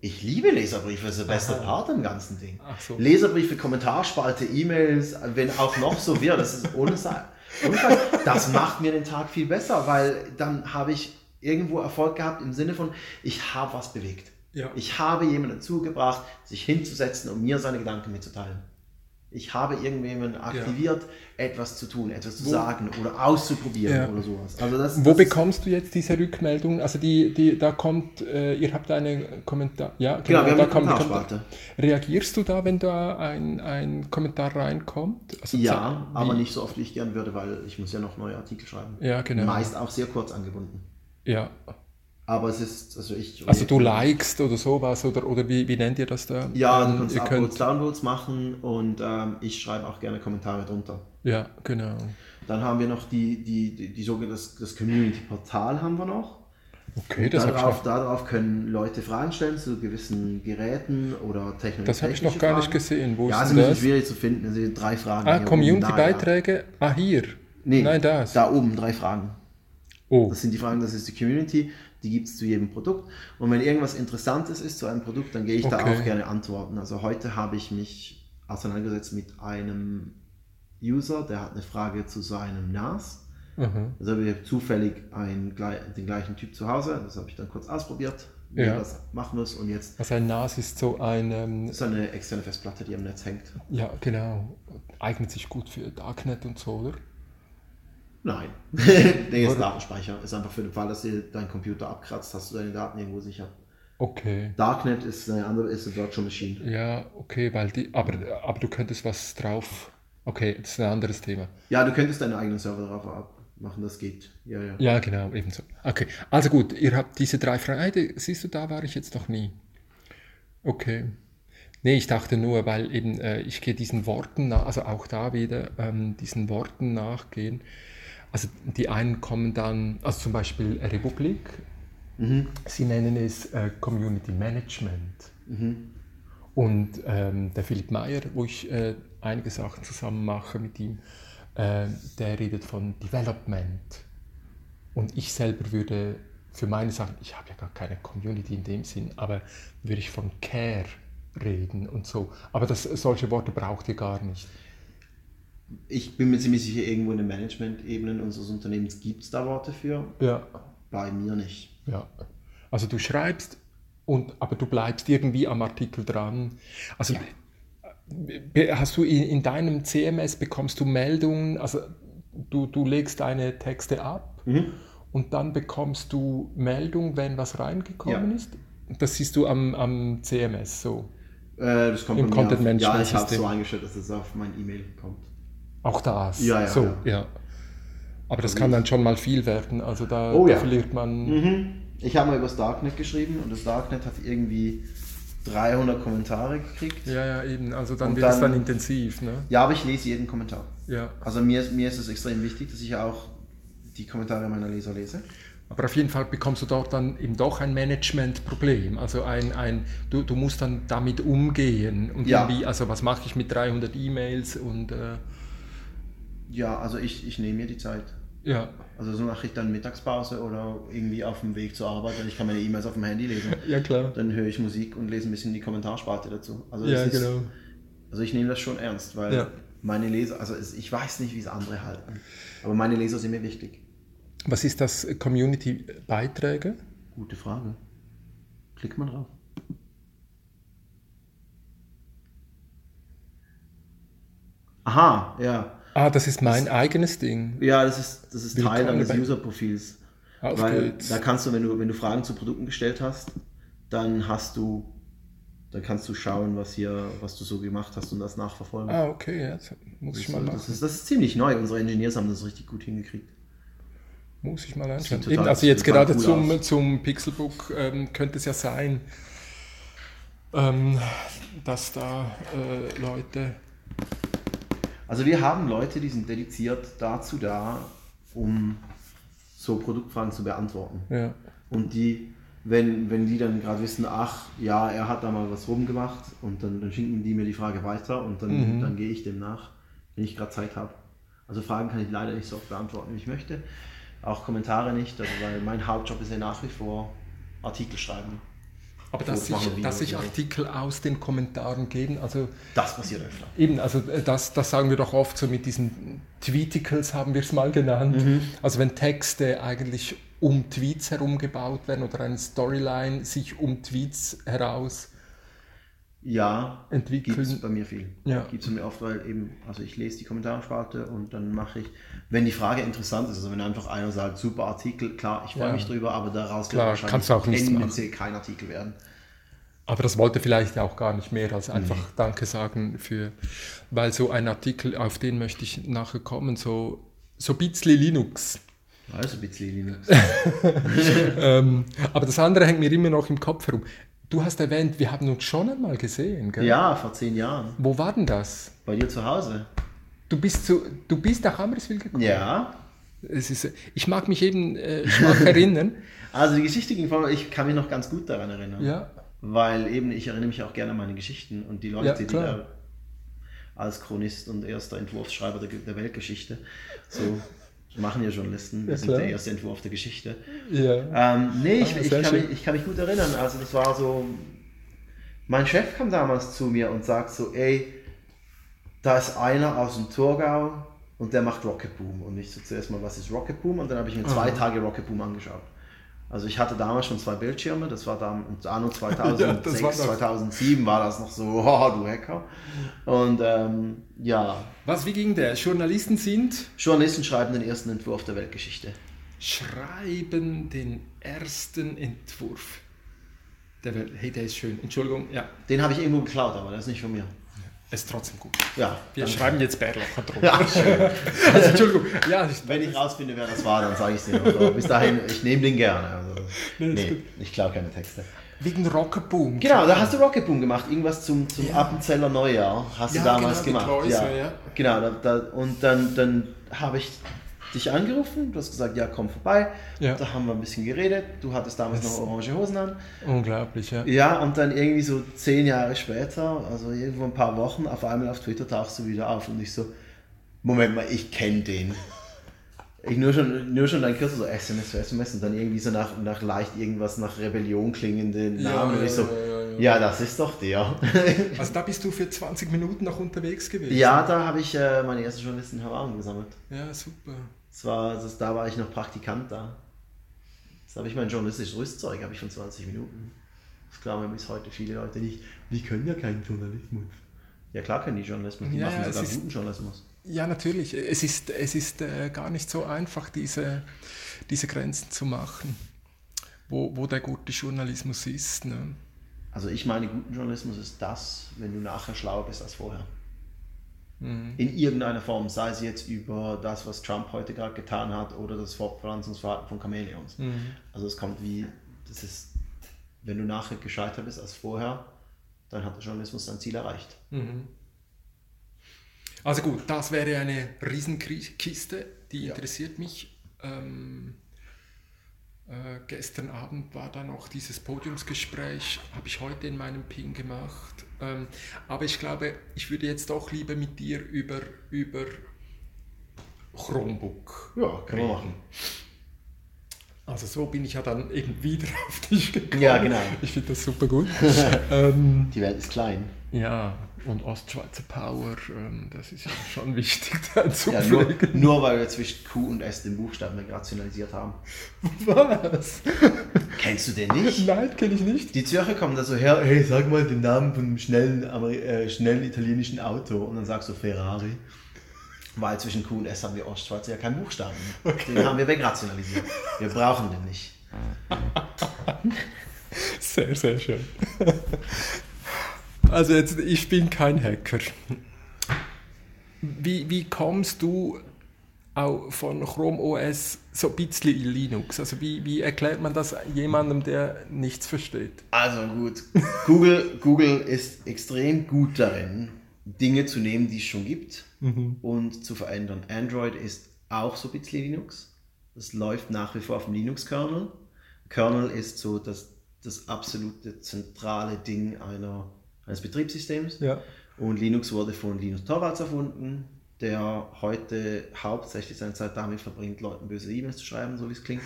ich liebe Leserbriefe, das ist der beste Aha. Part im ganzen Ding. So. Leserbriefe, Kommentarspalte, E-Mails, wenn auch noch so wird, das ist ohne Sache. Das macht mir den Tag viel besser, weil dann habe ich irgendwo Erfolg gehabt im Sinne von, ich habe was bewegt. Ja. Ich habe jemanden dazu gebracht, sich hinzusetzen und mir seine Gedanken mitzuteilen. Ich habe irgendjemanden aktiviert, ja. etwas zu tun, etwas zu Wo? sagen oder auszuprobieren ja. oder sowas. Also das, Wo das bekommst du jetzt diese Rückmeldung? Also die, die, da kommt, äh, ihr habt einen Kommentar, ja, genau, genau da kommt Kommentarspalte. Reagierst du da, wenn da ein, ein Kommentar reinkommt? Also ja, aber nicht so oft, wie ich gern würde, weil ich muss ja noch neue Artikel schreiben. Ja, genau. Meist auch sehr kurz angebunden. Ja. Aber es ist, also ich. Also du likest oder sowas oder, oder wie, wie nennt ihr das da? Ja, du ähm, kannst Uploads, könnt... Downloads machen und ähm, ich schreibe auch gerne Kommentare drunter. Ja, genau. Dann haben wir noch die, die, die, die sogenannte, das, das Community-Portal haben wir noch. Okay, das darauf, darauf können Leute Fragen stellen zu gewissen Geräten oder Technologien. Das habe ich noch gar Fragen. nicht gesehen. Wo ja, ist ist ein schwierig zu finden. Es sind drei Fragen. Ah, Community-Beiträge? Ah, hier. Nee, Nein, das. Da oben drei Fragen. Oh. Das sind die Fragen, das ist die Community die gibt es zu jedem Produkt. Und wenn irgendwas Interessantes ist zu einem Produkt, dann gehe ich okay. da auch gerne antworten. Also heute habe ich mich auseinandergesetzt mit einem User, der hat eine Frage zu seinem NAS. Mhm. Also habe ich zufällig einen, den gleichen Typ zu Hause, das habe ich dann kurz ausprobiert, wie ja. das machen muss und jetzt... Also ein NAS ist so ein... Ähm, so eine externe Festplatte, die am Netz hängt. Ja, genau. Eignet sich gut für Darknet und so, oder? Nein. nee, ist Datenspeicher. Ist einfach für den Fall, dass dir dein Computer abkratzt, hast du deine Daten irgendwo sicher. Okay. Darknet ist eine andere, ist eine Virtual Machine. Ja, okay, weil die, aber, aber du könntest was drauf. Okay, das ist ein anderes Thema. Ja, du könntest deinen eigenen Server drauf machen, das geht. Ja, ja. Ja, genau, ebenso. Okay, also gut, ihr habt diese drei Fragen. Siehst du, da war ich jetzt noch nie. Okay. Nee, ich dachte nur, weil eben äh, ich gehe diesen Worten nach, also auch da wieder ähm, diesen Worten nachgehen. Also die einen kommen dann, also zum Beispiel Republik, mhm. sie nennen es äh, Community Management. Mhm. Und ähm, der Philipp Meyer, wo ich äh, einige Sachen zusammen mache mit ihm, äh, der redet von Development. Und ich selber würde für meine Sachen, ich habe ja gar keine Community in dem Sinn, aber würde ich von Care reden und so. Aber das, solche Worte braucht ihr gar nicht ich bin mir ziemlich sicher, irgendwo in den Management-Ebenen unseres Unternehmens gibt es da Worte für. Ja. Bei mir nicht. Ja. Also du schreibst, und, aber du bleibst irgendwie am Artikel dran. Also ja. hast du in, in, deinem CMS, bekommst du Meldungen, also du, du legst deine Texte ab mhm. und dann bekommst du Meldungen, wenn was reingekommen ja. ist. Das siehst du am, am CMS so. Äh, das kommt Im Content Management. Ja, ich habe es so eingestellt, dass es auf mein E-Mail kommt. Auch das. Ja, ja. So, ja. ja. Aber das kann dann schon mal viel werden. Also da, oh, da ja. verliert man. Mhm. Ich habe mal über das Darknet geschrieben und das Darknet hat irgendwie 300 Kommentare gekriegt. Ja, ja, eben. Also dann und wird dann, es dann intensiv. Ne? Ja, aber ich lese jeden Kommentar. Ja. Also mir, mir ist es extrem wichtig, dass ich auch die Kommentare meiner Leser lese. Aber auf jeden Fall bekommst du dort dann eben doch ein Managementproblem. Also ein, ein, du, du musst dann damit umgehen. Und ja. irgendwie, also was mache ich mit 300 E-Mails und... Äh, ja, also ich, ich nehme mir die Zeit. Ja. Also so mache ich dann Mittagspause oder irgendwie auf dem Weg zur Arbeit, weil ich kann meine E-Mails auf dem Handy lesen. Ja, klar. Dann höre ich Musik und lese ein bisschen die Kommentarsparte dazu. Also ja, ist, genau. Also ich nehme das schon ernst, weil ja. meine Leser, also ich weiß nicht, wie es andere halten, aber meine Leser sind mir wichtig. Was ist das Community-Beiträge? Gute Frage. Klick mal drauf. Aha, ja. Ah, das ist mein das, eigenes Ding. Ja, das ist, das ist Teil deines User-Profils. Weil geht's. da kannst du wenn, du, wenn du Fragen zu Produkten gestellt hast, dann hast du, dann kannst du schauen, was hier, was du so gemacht hast und das nachverfolgen. Ah, okay, ja, das muss ich mal machen. Das ist, das ist ziemlich neu. Unsere Engineers haben das richtig gut hingekriegt. Muss ich mal anschauen. Total, also jetzt gerade cool zum, zum Pixelbook ähm, könnte es ja sein, ähm, dass da äh, Leute also wir haben Leute, die sind dediziert dazu da, um so Produktfragen zu beantworten. Ja. Und die, wenn, wenn die dann gerade wissen, ach ja, er hat da mal was rumgemacht und dann, dann schicken die mir die Frage weiter und dann, mhm. dann gehe ich dem nach, wenn ich gerade Zeit habe. Also Fragen kann ich leider nicht so oft beantworten, wie ich möchte. Auch Kommentare nicht, also weil mein Hauptjob ist ja nach wie vor Artikel schreiben. Aber dass sich, dass sich Artikel aus den Kommentaren geben, also... Das passiert öfter. Eben, also äh, das, das sagen wir doch oft so mit diesen Tweeticles, haben wir es mal genannt. Mhm. Also wenn Texte eigentlich um Tweets herum gebaut werden oder eine Storyline sich um Tweets heraus ja, entwickeln. Gibt es bei mir viel. Ja. Gibt es bei mir oft, weil eben, also ich lese die Kommentarspalte und dann mache ich, wenn die Frage interessant ist, also wenn einfach einer sagt, super Artikel, klar, ich freue ja. mich drüber, aber daraus klar, wird wahrscheinlich auch tendenziell kein Artikel werden. Aber das wollte vielleicht auch gar nicht mehr als einfach nee. Danke sagen für, weil so ein Artikel, auf den möchte ich nachher kommen, so, so bisschen Linux. Also bisschen Linux. ähm, aber das andere hängt mir immer noch im Kopf herum. Du hast erwähnt, wir haben uns schon einmal gesehen, gell? Ja, vor zehn Jahren. Wo war denn das? Bei dir zu Hause. Du bist, zu, du bist nach Amriswil gekommen? Ja. Es ist, ich mag mich eben äh, schwach erinnern. Also die Geschichte ging vor, ich kann mich noch ganz gut daran erinnern. Ja. Weil eben, ich erinnere mich auch gerne an meine Geschichten und die Leute, ja, die da als Chronist und erster Entwurfsschreiber der, der Weltgeschichte so machen ja Journalisten, wir ja, sind der erste Entwurf der Geschichte. Ja. Ähm, nee, ich, ah, ich, kann mich, ich, kann mich, gut erinnern. Also das war so, mein Chef kam damals zu mir und sagt so, ey, da ist einer aus dem Thurgau, und der macht Rocket Boom. Und ich so zuerst mal, was ist Rocket Boom? Und dann habe ich mir zwei Tage Rocket Boom angeschaut. Also ich hatte damals schon zwei Bildschirme, das war dann anno 2006, war noch- 2007 war das noch so, oh, du Hacker. Und ähm, ja, Was, wie ging der? Journalisten sind, Journalisten schreiben den ersten Entwurf der Weltgeschichte. schreiben den ersten Entwurf. Der Welt. Hey, der ist schön. Entschuldigung, ja, Den habe ich irgendwo geklaut, aber der ist nicht von mir. Ist trotzdem gut. Ja, Wir danke. schreiben jetzt Bärlocher drunter. Ja, schön. Also, Entschuldigung. Ja, ich, Wenn ich rausfinde, wer das war, dann sage ich es dir. Also, bis dahin, ich nehme den gerne. Also, Nee, nee, ich klaue keine Texte. wegen Rocket Boom. Genau, da hast du Rocket Boom gemacht. Irgendwas zum, zum Appenzeller Neujahr hast Ja, du damals genau, gemacht. Kläuse, ja. Genau, da, da, und dann, dann habe ich dich angerufen. Du hast gesagt, ja, komm vorbei. Ja. Da haben wir ein bisschen geredet. Du hattest damals noch orange Hosen an. Unglaublich, ja. Ja, und dann irgendwie so zehn Jahre später, also irgendwo ein paar Wochen, auf einmal auf Twitter tauchst du wieder auf und ich so, Moment mal, ich kenne den. Ich nur schon, nur schon dann kurz so SMS für SMS und dann irgendwie so nach, nach leicht irgendwas nach Rebellion klingende Ja, Namen. und ja, ich so, ja, ja, das ist doch der. Also da bist du für 20 Minuten noch unterwegs gewesen. ja, da habe ich äh, meine erste Journalistenerfahrung gesammelt. Ja, super. Das war, das, da war ich noch Praktikant da. Das habe ich mein journalistisches Rüstzeug, habe ich von 20 Minuten. Das glauben mir bis heute viele Leute nicht. Die können ja keinen Journalismus. Ja klar können die Journalismus, die Ja, machen ja, sogar ist- guten Journalismus. Ja, natürlich. Es ist, es ist äh, gar nicht so einfach, diese, diese Grenzen zu machen, wo, wo der gute Journalismus ist. Ne? Also ich meine, guten Journalismus ist das, wenn du nachher schlauer bist als vorher. Mhm. In irgendeiner Form, sei es jetzt über das, was Trump heute gerade getan hat oder das Fortpflanzungsverhalten von Chamäleons. Mhm. Also es kommt wie, das ist, wenn du nachher gescheiter bist als vorher, dann hat der Journalismus sein Ziel erreicht. Mhm. Also gut, das wäre eine Riesenkiste, die Ja. interessiert mich. Ähm, äh, gestern Abend war da noch dieses Podiumsgespräch, habe ich heute in meinem Ping gemacht. Ähm, aber ich glaube, ich würde jetzt doch lieber mit dir über, über Chromebook. Ja, können wir machen. Also so bin ich ja dann eben wieder auf dich gekommen. Ja, genau. Ich finde das super gut. ähm, Die Welt ist klein. Ja, und Ostschweizer Power, ähm, das ist ja schon wichtig da zu Ja, nur, nur weil wir zwischen Q und S den Buchstaben rationalisiert haben. Was? Kennst du den nicht? Nein, kenne ich nicht. Die Zürcher kommen da so her, hey, sag mal den Namen von einem schnellen, äh, schnellen italienischen Auto. Und dann sagst du Ferrari. Weil zwischen Q und S haben wir Ostschweizer ja keinen Buchstaben. Den haben wir wegrationalisiert. Wir brauchen den nicht. Sehr, sehr schön. Also jetzt, ich bin kein Hacker. Wie, wie kommst du auch von Chrome OS so ein bisschen in Linux? Also wie, wie erklärt man das jemandem, der nichts versteht? Also gut, Google, Google ist extrem gut darin, Dinge zu nehmen, die es schon gibt und zu verändern. Android ist auch so ein bisschen Linux. Das läuft nach wie vor auf dem Linux-Kernel. Kernel ist so das, das absolute zentrale Ding einer, eines Betriebssystems. Ja. Und Linux wurde von Linus Torvalds erfunden, der heute hauptsächlich seine Zeit damit verbringt, Leuten böse E-Mails zu schreiben, so wie es klingt.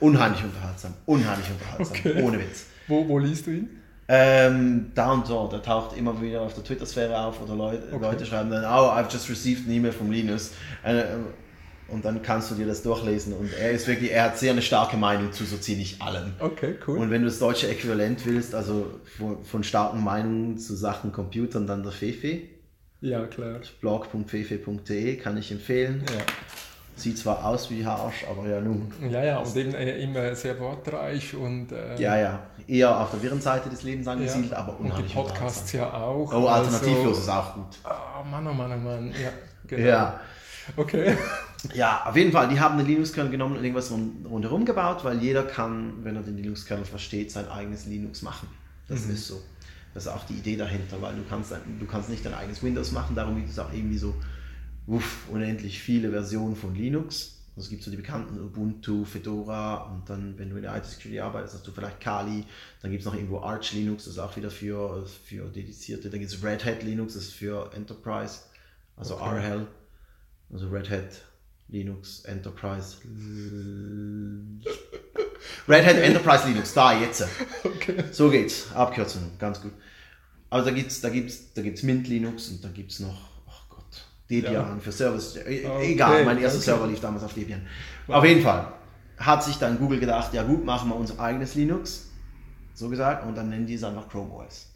Unheimlich unterhaltsam, unheimlich unterhaltsam, Okay. ohne Witz. Wo, wo liest du ihn? Ähm, da und dort, er taucht immer wieder auf der Twitter-Sphäre auf oder Leute, Okay. Leute schreiben dann, oh, I've just received an email from Linus. Äh, Und dann kannst du dir das durchlesen. Und er ist wirklich, er hat sehr eine starke Meinung zu so ziemlich allem. Okay, cool. Und wenn du das deutsche Äquivalent willst, also von, von starken Meinungen zu Sachen Computern, dann der Fefe. ja, klar. blog.fefe.de kann ich empfehlen. Ja. Sieht zwar aus wie Arsch, aber ja nun. Ja, ja, und eben äh, immer sehr wortreich und, äh, Ja, ja. Eher auf der wirren Seite des Lebens ja. angesiedelt, aber und die unheimlich Podcasts ja auch. Oh, alternativlos Also, ist auch gut. oh Mann, oh Mann, oh Mann. Ja, genau. Ja. Okay. Ja, auf jeden Fall, die haben den Linux-Kernel genommen und irgendwas rund- rundherum gebaut, weil jeder kann, wenn er den Linux-Kernel versteht, sein eigenes Linux machen. Das Mhm. ist so. Das ist auch die Idee dahinter, weil du kannst, du kannst nicht dein eigenes Windows machen, darum gibt es auch irgendwie so uff, unendlich viele Versionen von Linux. Also es gibt so die bekannten Ubuntu, Fedora und dann, wenn du in der IT-Security arbeitest, hast du vielleicht Kali. Dann gibt es noch irgendwo Arch Linux, das ist auch wieder für, für dedizierte. Dann gibt es Red Hat Linux, das ist für Enterprise, also Okay. RHEL. Also Red Hat Linux Enterprise. Red Hat Enterprise Linux, da jetzt. okay. So geht's. Abkürzung, ganz gut. Aber da gibt's, da gibt's, da gibt's Mint Linux und da gibt's noch, ach Gott, Debian Ja. für Service. E Okay, Egal, mein erster okay. Server lief damals auf Debian. Auf jeden Fall hat sich dann Google gedacht, ja gut, machen wir unser eigenes Linux, so gesagt, und dann nennen die es einfach Chrome OS.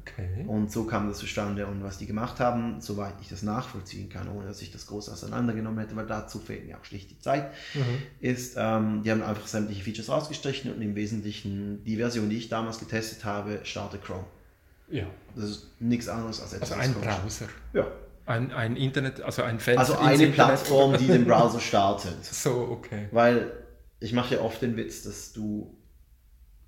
Okay. Und so kam das zustande. Und was die gemacht haben, soweit ich das nachvollziehen kann, ohne dass ich das groß auseinandergenommen hätte, weil dazu fehlt mir auch schlicht die Zeit, Mhm. ist, ähm, die haben einfach sämtliche Features rausgestrichen und im Wesentlichen die Version, die ich damals getestet habe, startet Chrome. Ja. Das ist nichts anderes als etwas. Also ein Chrome Browser. Ja. Ein, ein Internet, also ein Fenster. Also eine Internet. Plattform, die den Browser startet. So, okay. Weil ich mache ja oft den Witz, dass du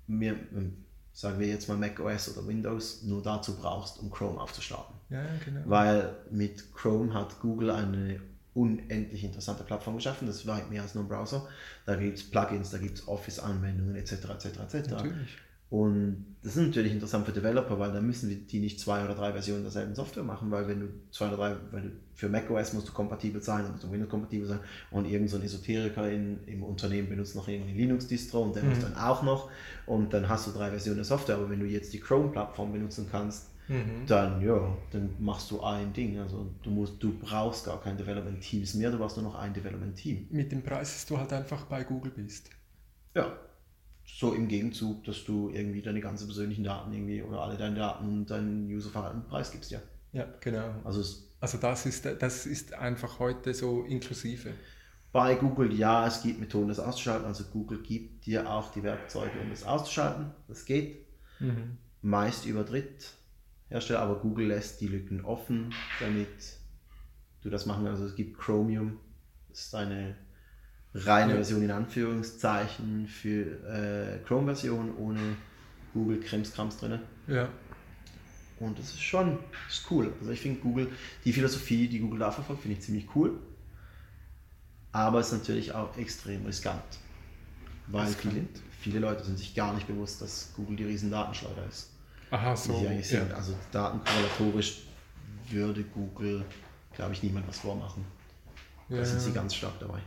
mir, ähm, sagen wir jetzt mal Mac OS oder Windows, nur dazu brauchst, um Chrome aufzustarten. Ja, genau. Weil mit Chrome hat Google eine unendlich interessante Plattform geschaffen. Das weit mehr als nur ein Browser. Da gibt es Plugins, da gibt es Office-Anwendungen etc. etc. etc. Natürlich. Und das ist natürlich interessant für Developer, weil dann müssen die nicht zwei oder drei Versionen derselben Software machen, weil wenn du zwei oder drei, weil du für macOS musst du kompatibel sein und für Windows kompatibel sein und irgend so ein Esoteriker in, im Unternehmen benutzt noch irgendeine Linux-Distro und der muss dann auch noch und dann hast du drei Versionen der Software, aber wenn du jetzt die Chrome-Plattform benutzen kannst, Mhm. dann ja, dann machst du ein Ding. Also du musst, du brauchst gar kein Development Teams mehr, du brauchst nur noch ein Development Team. Mit dem Preis, dass du halt einfach bei Google bist. Ja. So im Gegenzug, dass du irgendwie deine ganzen persönlichen Daten irgendwie oder alle deine Daten und dein Userverhalten preisgibst, ja. Ja, genau. Also Also das ist, das ist einfach heute so inklusive. bei Google, ja, es gibt Methoden, das auszuschalten. Also Google gibt dir auch die Werkzeuge, um das auszuschalten. Das geht. Mhm. Meist über Dritthersteller, aber Google lässt die Lücken offen, damit du das machen kannst. Also es gibt Chromium, das ist eine reine. Version in Anführungszeichen für äh, Chrome-Version ohne Google Krimskrams drin. Ja. Und das ist schon das ist cool. Also ich finde Google, die Philosophie, die Google da verfolgt, finde ich ziemlich cool. Aber es ist natürlich auch extrem riskant. Weil viele, viele Leute sind sich gar nicht bewusst, dass Google die riesen Datenschleuder ist. Aha, so. ja. Also datenkorrelatorisch würde Google, glaube ich, niemand was vormachen. Da Ja, sind sie ganz stark dabei.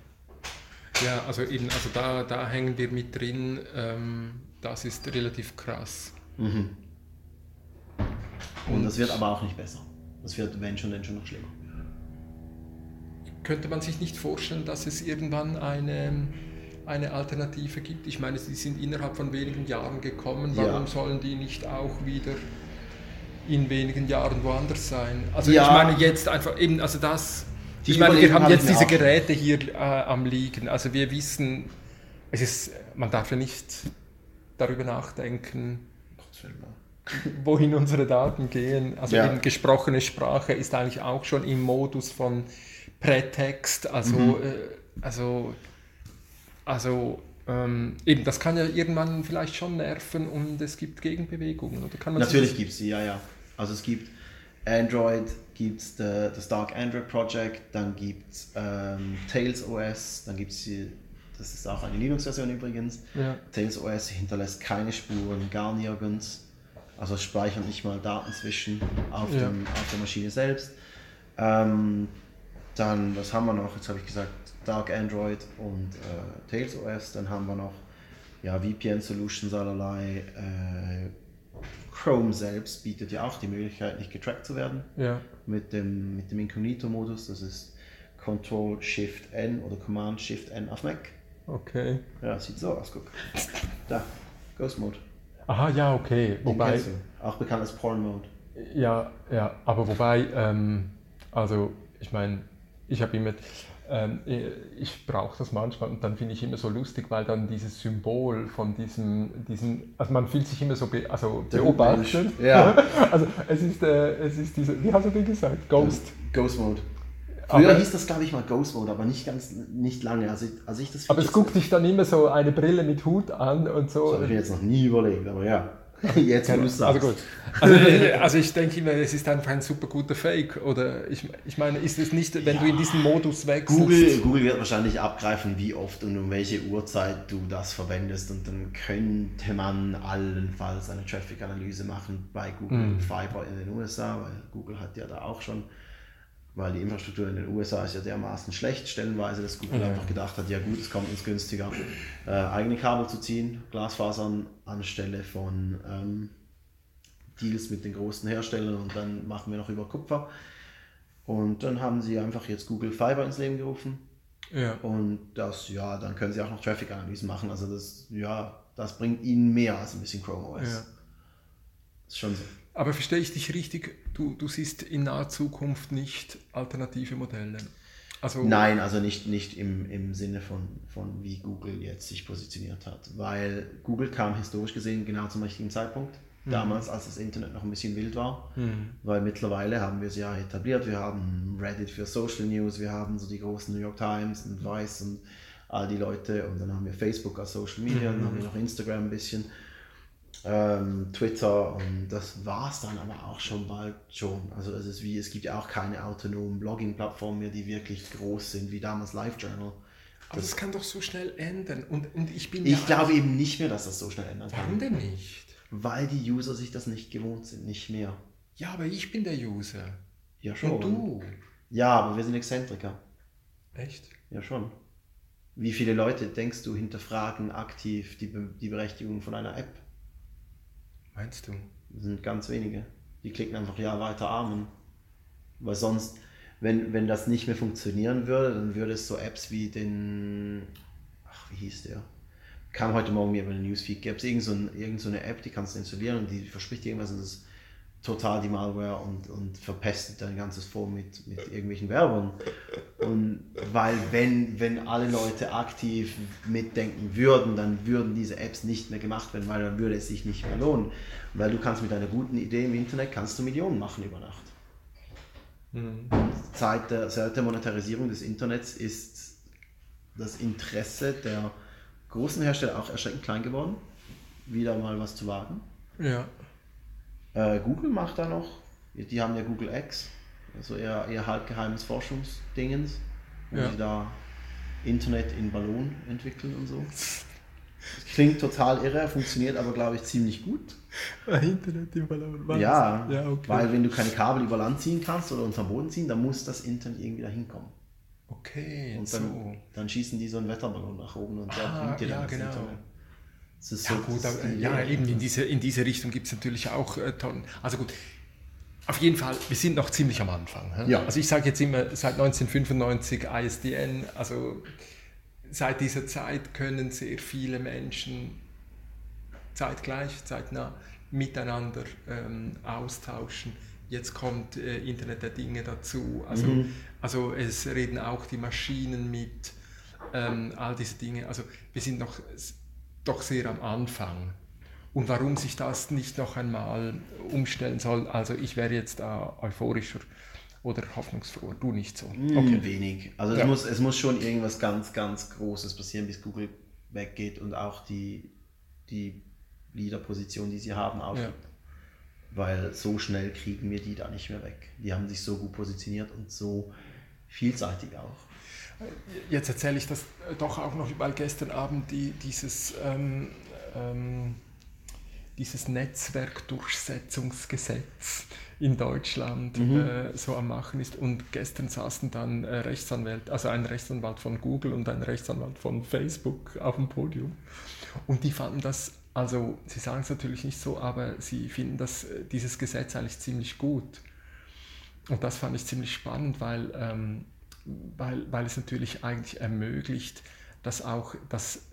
Ja, also eben, also da, da hängen wir mit drin. Ähm, das ist relativ krass. Mhm. Und, Und- das wird aber auch nicht besser. Das wird, wenn schon, dann schon noch schlimmer. Könnte man sich nicht vorstellen, dass es irgendwann eine, eine Alternative gibt? Ich meine, sie sind innerhalb von wenigen Jahren gekommen. Ja. Warum sollen die nicht auch wieder in wenigen Jahren woanders sein? Also Ja. ich meine jetzt einfach eben, also das. Die ich meine, wir haben habe jetzt diese. Geräte hier äh, am liegen. Also wir wissen, es ist, man darf ja nicht darüber nachdenken, wohin unsere Daten gehen. Also Ja. eben gesprochene Sprache ist eigentlich auch schon im Modus von Prätext. Also, Mhm. äh, also, also ähm, eben, das kann ja irgendwann vielleicht schon nerven und es gibt Gegenbewegungen. Oder kann man Natürlich gibt es sie, ja, ja. Also es gibt Android, gibt es das Dark Android Project, dann gibt es ähm, Tails OS, dann gibt es das ist auch eine Linux-Version übrigens. Ja. Tails OS hinterlässt keine Spuren, gar nirgends. Also es speichert nicht mal Daten zwischen auf, Ja. dem, auf der Maschine selbst. Ähm, dann, was haben wir noch? Jetzt habe ich gesagt, Dark Android und äh, Tails OS. Dann haben wir noch ja, VPN-Solutions allerlei. Äh, Chrome selbst bietet ja auch die Möglichkeit, nicht getrackt zu werden Ja. mit dem, mit dem Incognito-Modus. Das ist Control-Shift-N oder Command-Shift-N auf Mac. Okay. Ja, sieht so aus, guck. Da, Ghost Mode. Aha, ja, okay. Den Wobei, du. Auch bekannt als Porn Mode. ja, ja, aber wobei, ähm, also ich meine, ich habe immer, ähm, ich brauche das manchmal und dann finde ich immer so lustig, weil dann dieses Symbol von diesem, diesem also man fühlt sich immer so be, also beobachtet. Ja. Also es ist, äh, es ist diese, wie hast du den gesagt? Ghost. Ghost Mode. Früher Aber- hieß das, glaube ich, mal Ghost Mode, aber nicht ganz, nicht lange. Also, also ich das Aber es guckt dich dann immer so eine Brille mit Hut an und Das so. habe ich mir jetzt noch nie überlegt, aber ja. Jetzt, wo du es sagst. Also gut. Also, also ich denke immer, es ist einfach ein super guter Fake. Oder ich, ich meine, ist es nicht, wenn du in diesen Modus wechselst? Google, Google wird wahrscheinlich abgreifen, wie oft und um welche Uhrzeit du das verwendest und dann könnte man allenfalls eine Traffic-Analyse machen bei Google Mhm. Fiber in den USA, weil Google hat ja da auch schon, weil die Infrastruktur in den USA ist ja dermaßen schlecht stellenweise, dass Google Ja. einfach gedacht hat, ja gut, es kommt uns günstiger, äh, eigene Kabel zu ziehen, Glasfasern anstelle von ähm, Deals mit den großen Herstellern und dann machen wir noch über Kupfer. Und dann haben sie einfach jetzt Google Fiber ins Leben gerufen. Ja. Und das, ja, dann können sie auch noch Traffic-Analysen machen. Also das, ja, das bringt ihnen mehr als ein bisschen Chrome OS. Ja. Ist schon so. Aber verstehe ich dich richtig, du, du siehst in naher Zukunft nicht alternative Modelle? Also, Nein, also nicht, nicht im, im Sinne von, von wie Google jetzt sich positioniert hat. Weil Google kam historisch gesehen genau zum richtigen Zeitpunkt. Damals, als das Internet noch ein bisschen wild war. Mhm. Weil mittlerweile haben wir es ja etabliert. Wir haben Reddit für Social News, wir haben so die großen New York Times und Vice und all die Leute. Und dann haben wir Facebook als Social Media, dann haben wir noch Instagram ein bisschen, ähm, Twitter und das war es dann aber auch schon bald schon. Also es ist wie, es gibt ja auch keine autonomen Blogging-Plattformen mehr, die wirklich groß sind, wie damals LiveJournal. aber das kann doch so schnell ändern. Und, und ich bin Ich ja glaube eben nicht mehr, dass das so schnell ändern Warum kann. denn nicht? Weil die User sich das nicht gewohnt sind, nicht mehr. Ja, aber ich bin der User. Ja, schon. Und du. Ja, aber wir sind Exzentriker. Echt? Ja, schon. Wie viele Leute, denkst du, hinterfragen aktiv die, Be die Berechtigung von einer App? Meinst du? Das sind ganz wenige. Die klicken einfach ja weiter Armen. Weil sonst, wenn, wenn das nicht mehr funktionieren würde, dann würde es so Apps wie den. Ach, wie hieß der? Kam heute Morgen mir über den Newsfeed, gab es irgend so, irgend so App, die kannst du installieren und die verspricht dir irgendwas und das total die Malware und, und verpestet dein ganzes Phone mit, mit irgendwelchen Werbung. Und weil wenn, wenn alle Leute aktiv mitdenken würden, dann würden diese Apps nicht mehr gemacht werden, weil dann würde es sich nicht mehr lohnen. Weil du kannst mit einer guten Idee im Internet kannst du Millionen machen über Nacht. Seit der, seit der Monetarisierung des Internets ist das Interesse der großen Hersteller auch erschreckend klein geworden, wieder mal was zu wagen. Ja. Äh, Google macht da noch, die haben ja Google X, also eher, eher halbgeheimes Forschungsdingens, wo Ja. sie da Internet in Ballon entwickeln und so. Das klingt total irre, funktioniert aber glaube ich ziemlich gut. Internet im Ballon. was? Ja, ja okay. weil wenn du keine Kabel über Land ziehen kannst oder unterm Boden ziehen, dann muss das Internet irgendwie da hinkommen. okay, Und so. dann, dann schießen die so einen Wetterballon nach oben und der Ah, bringt dir dann ja, das genau. Internet. Ist Ja, so- gut, aber, die ja, eben in diese, in diese Richtung gibt es natürlich auch äh, Tonnen. Also gut, auf jeden Fall, wir sind noch ziemlich am Anfang. Ja. Also ich sage jetzt immer, seit 1995 ISDN, also seit dieser Zeit können sehr viele Menschen zeitgleich, zeitnah miteinander ähm, austauschen. Jetzt kommt äh, Internet der Dinge dazu. Also, Mhm. also es reden auch die Maschinen mit, ähm, all diese Dinge. Also wir sind noch doch sehr am Anfang. Und warum sich das nicht noch einmal umstellen soll, also ich wäre jetzt da euphorischer oder hoffnungsfroher, du nicht so. Mm, Wenig. Also Ja. es, muss, es muss schon irgendwas ganz, ganz Großes passieren, bis Google weggeht und auch die, die Leader-Position, die sie haben, aufgibt. Weil so schnell kriegen wir die da nicht mehr weg. Die haben sich so gut positioniert und so vielseitig auch. Jetzt erzähle ich das doch auch noch, weil gestern Abend die, dieses, ähm, ähm, dieses Netzwerkdurchsetzungsgesetz in Deutschland äh, so am Machen ist. Und gestern saßen dann äh, Rechtsanwälte, also ein Rechtsanwalt von Google und ein Rechtsanwalt von Facebook auf dem Podium. Und die fanden das, also sie sagen es natürlich nicht so, aber sie finden das, äh, dieses Gesetz eigentlich ziemlich gut. Und das fand ich ziemlich spannend, weil, ähm, weil, weil es natürlich eigentlich ermöglicht, dass auch das,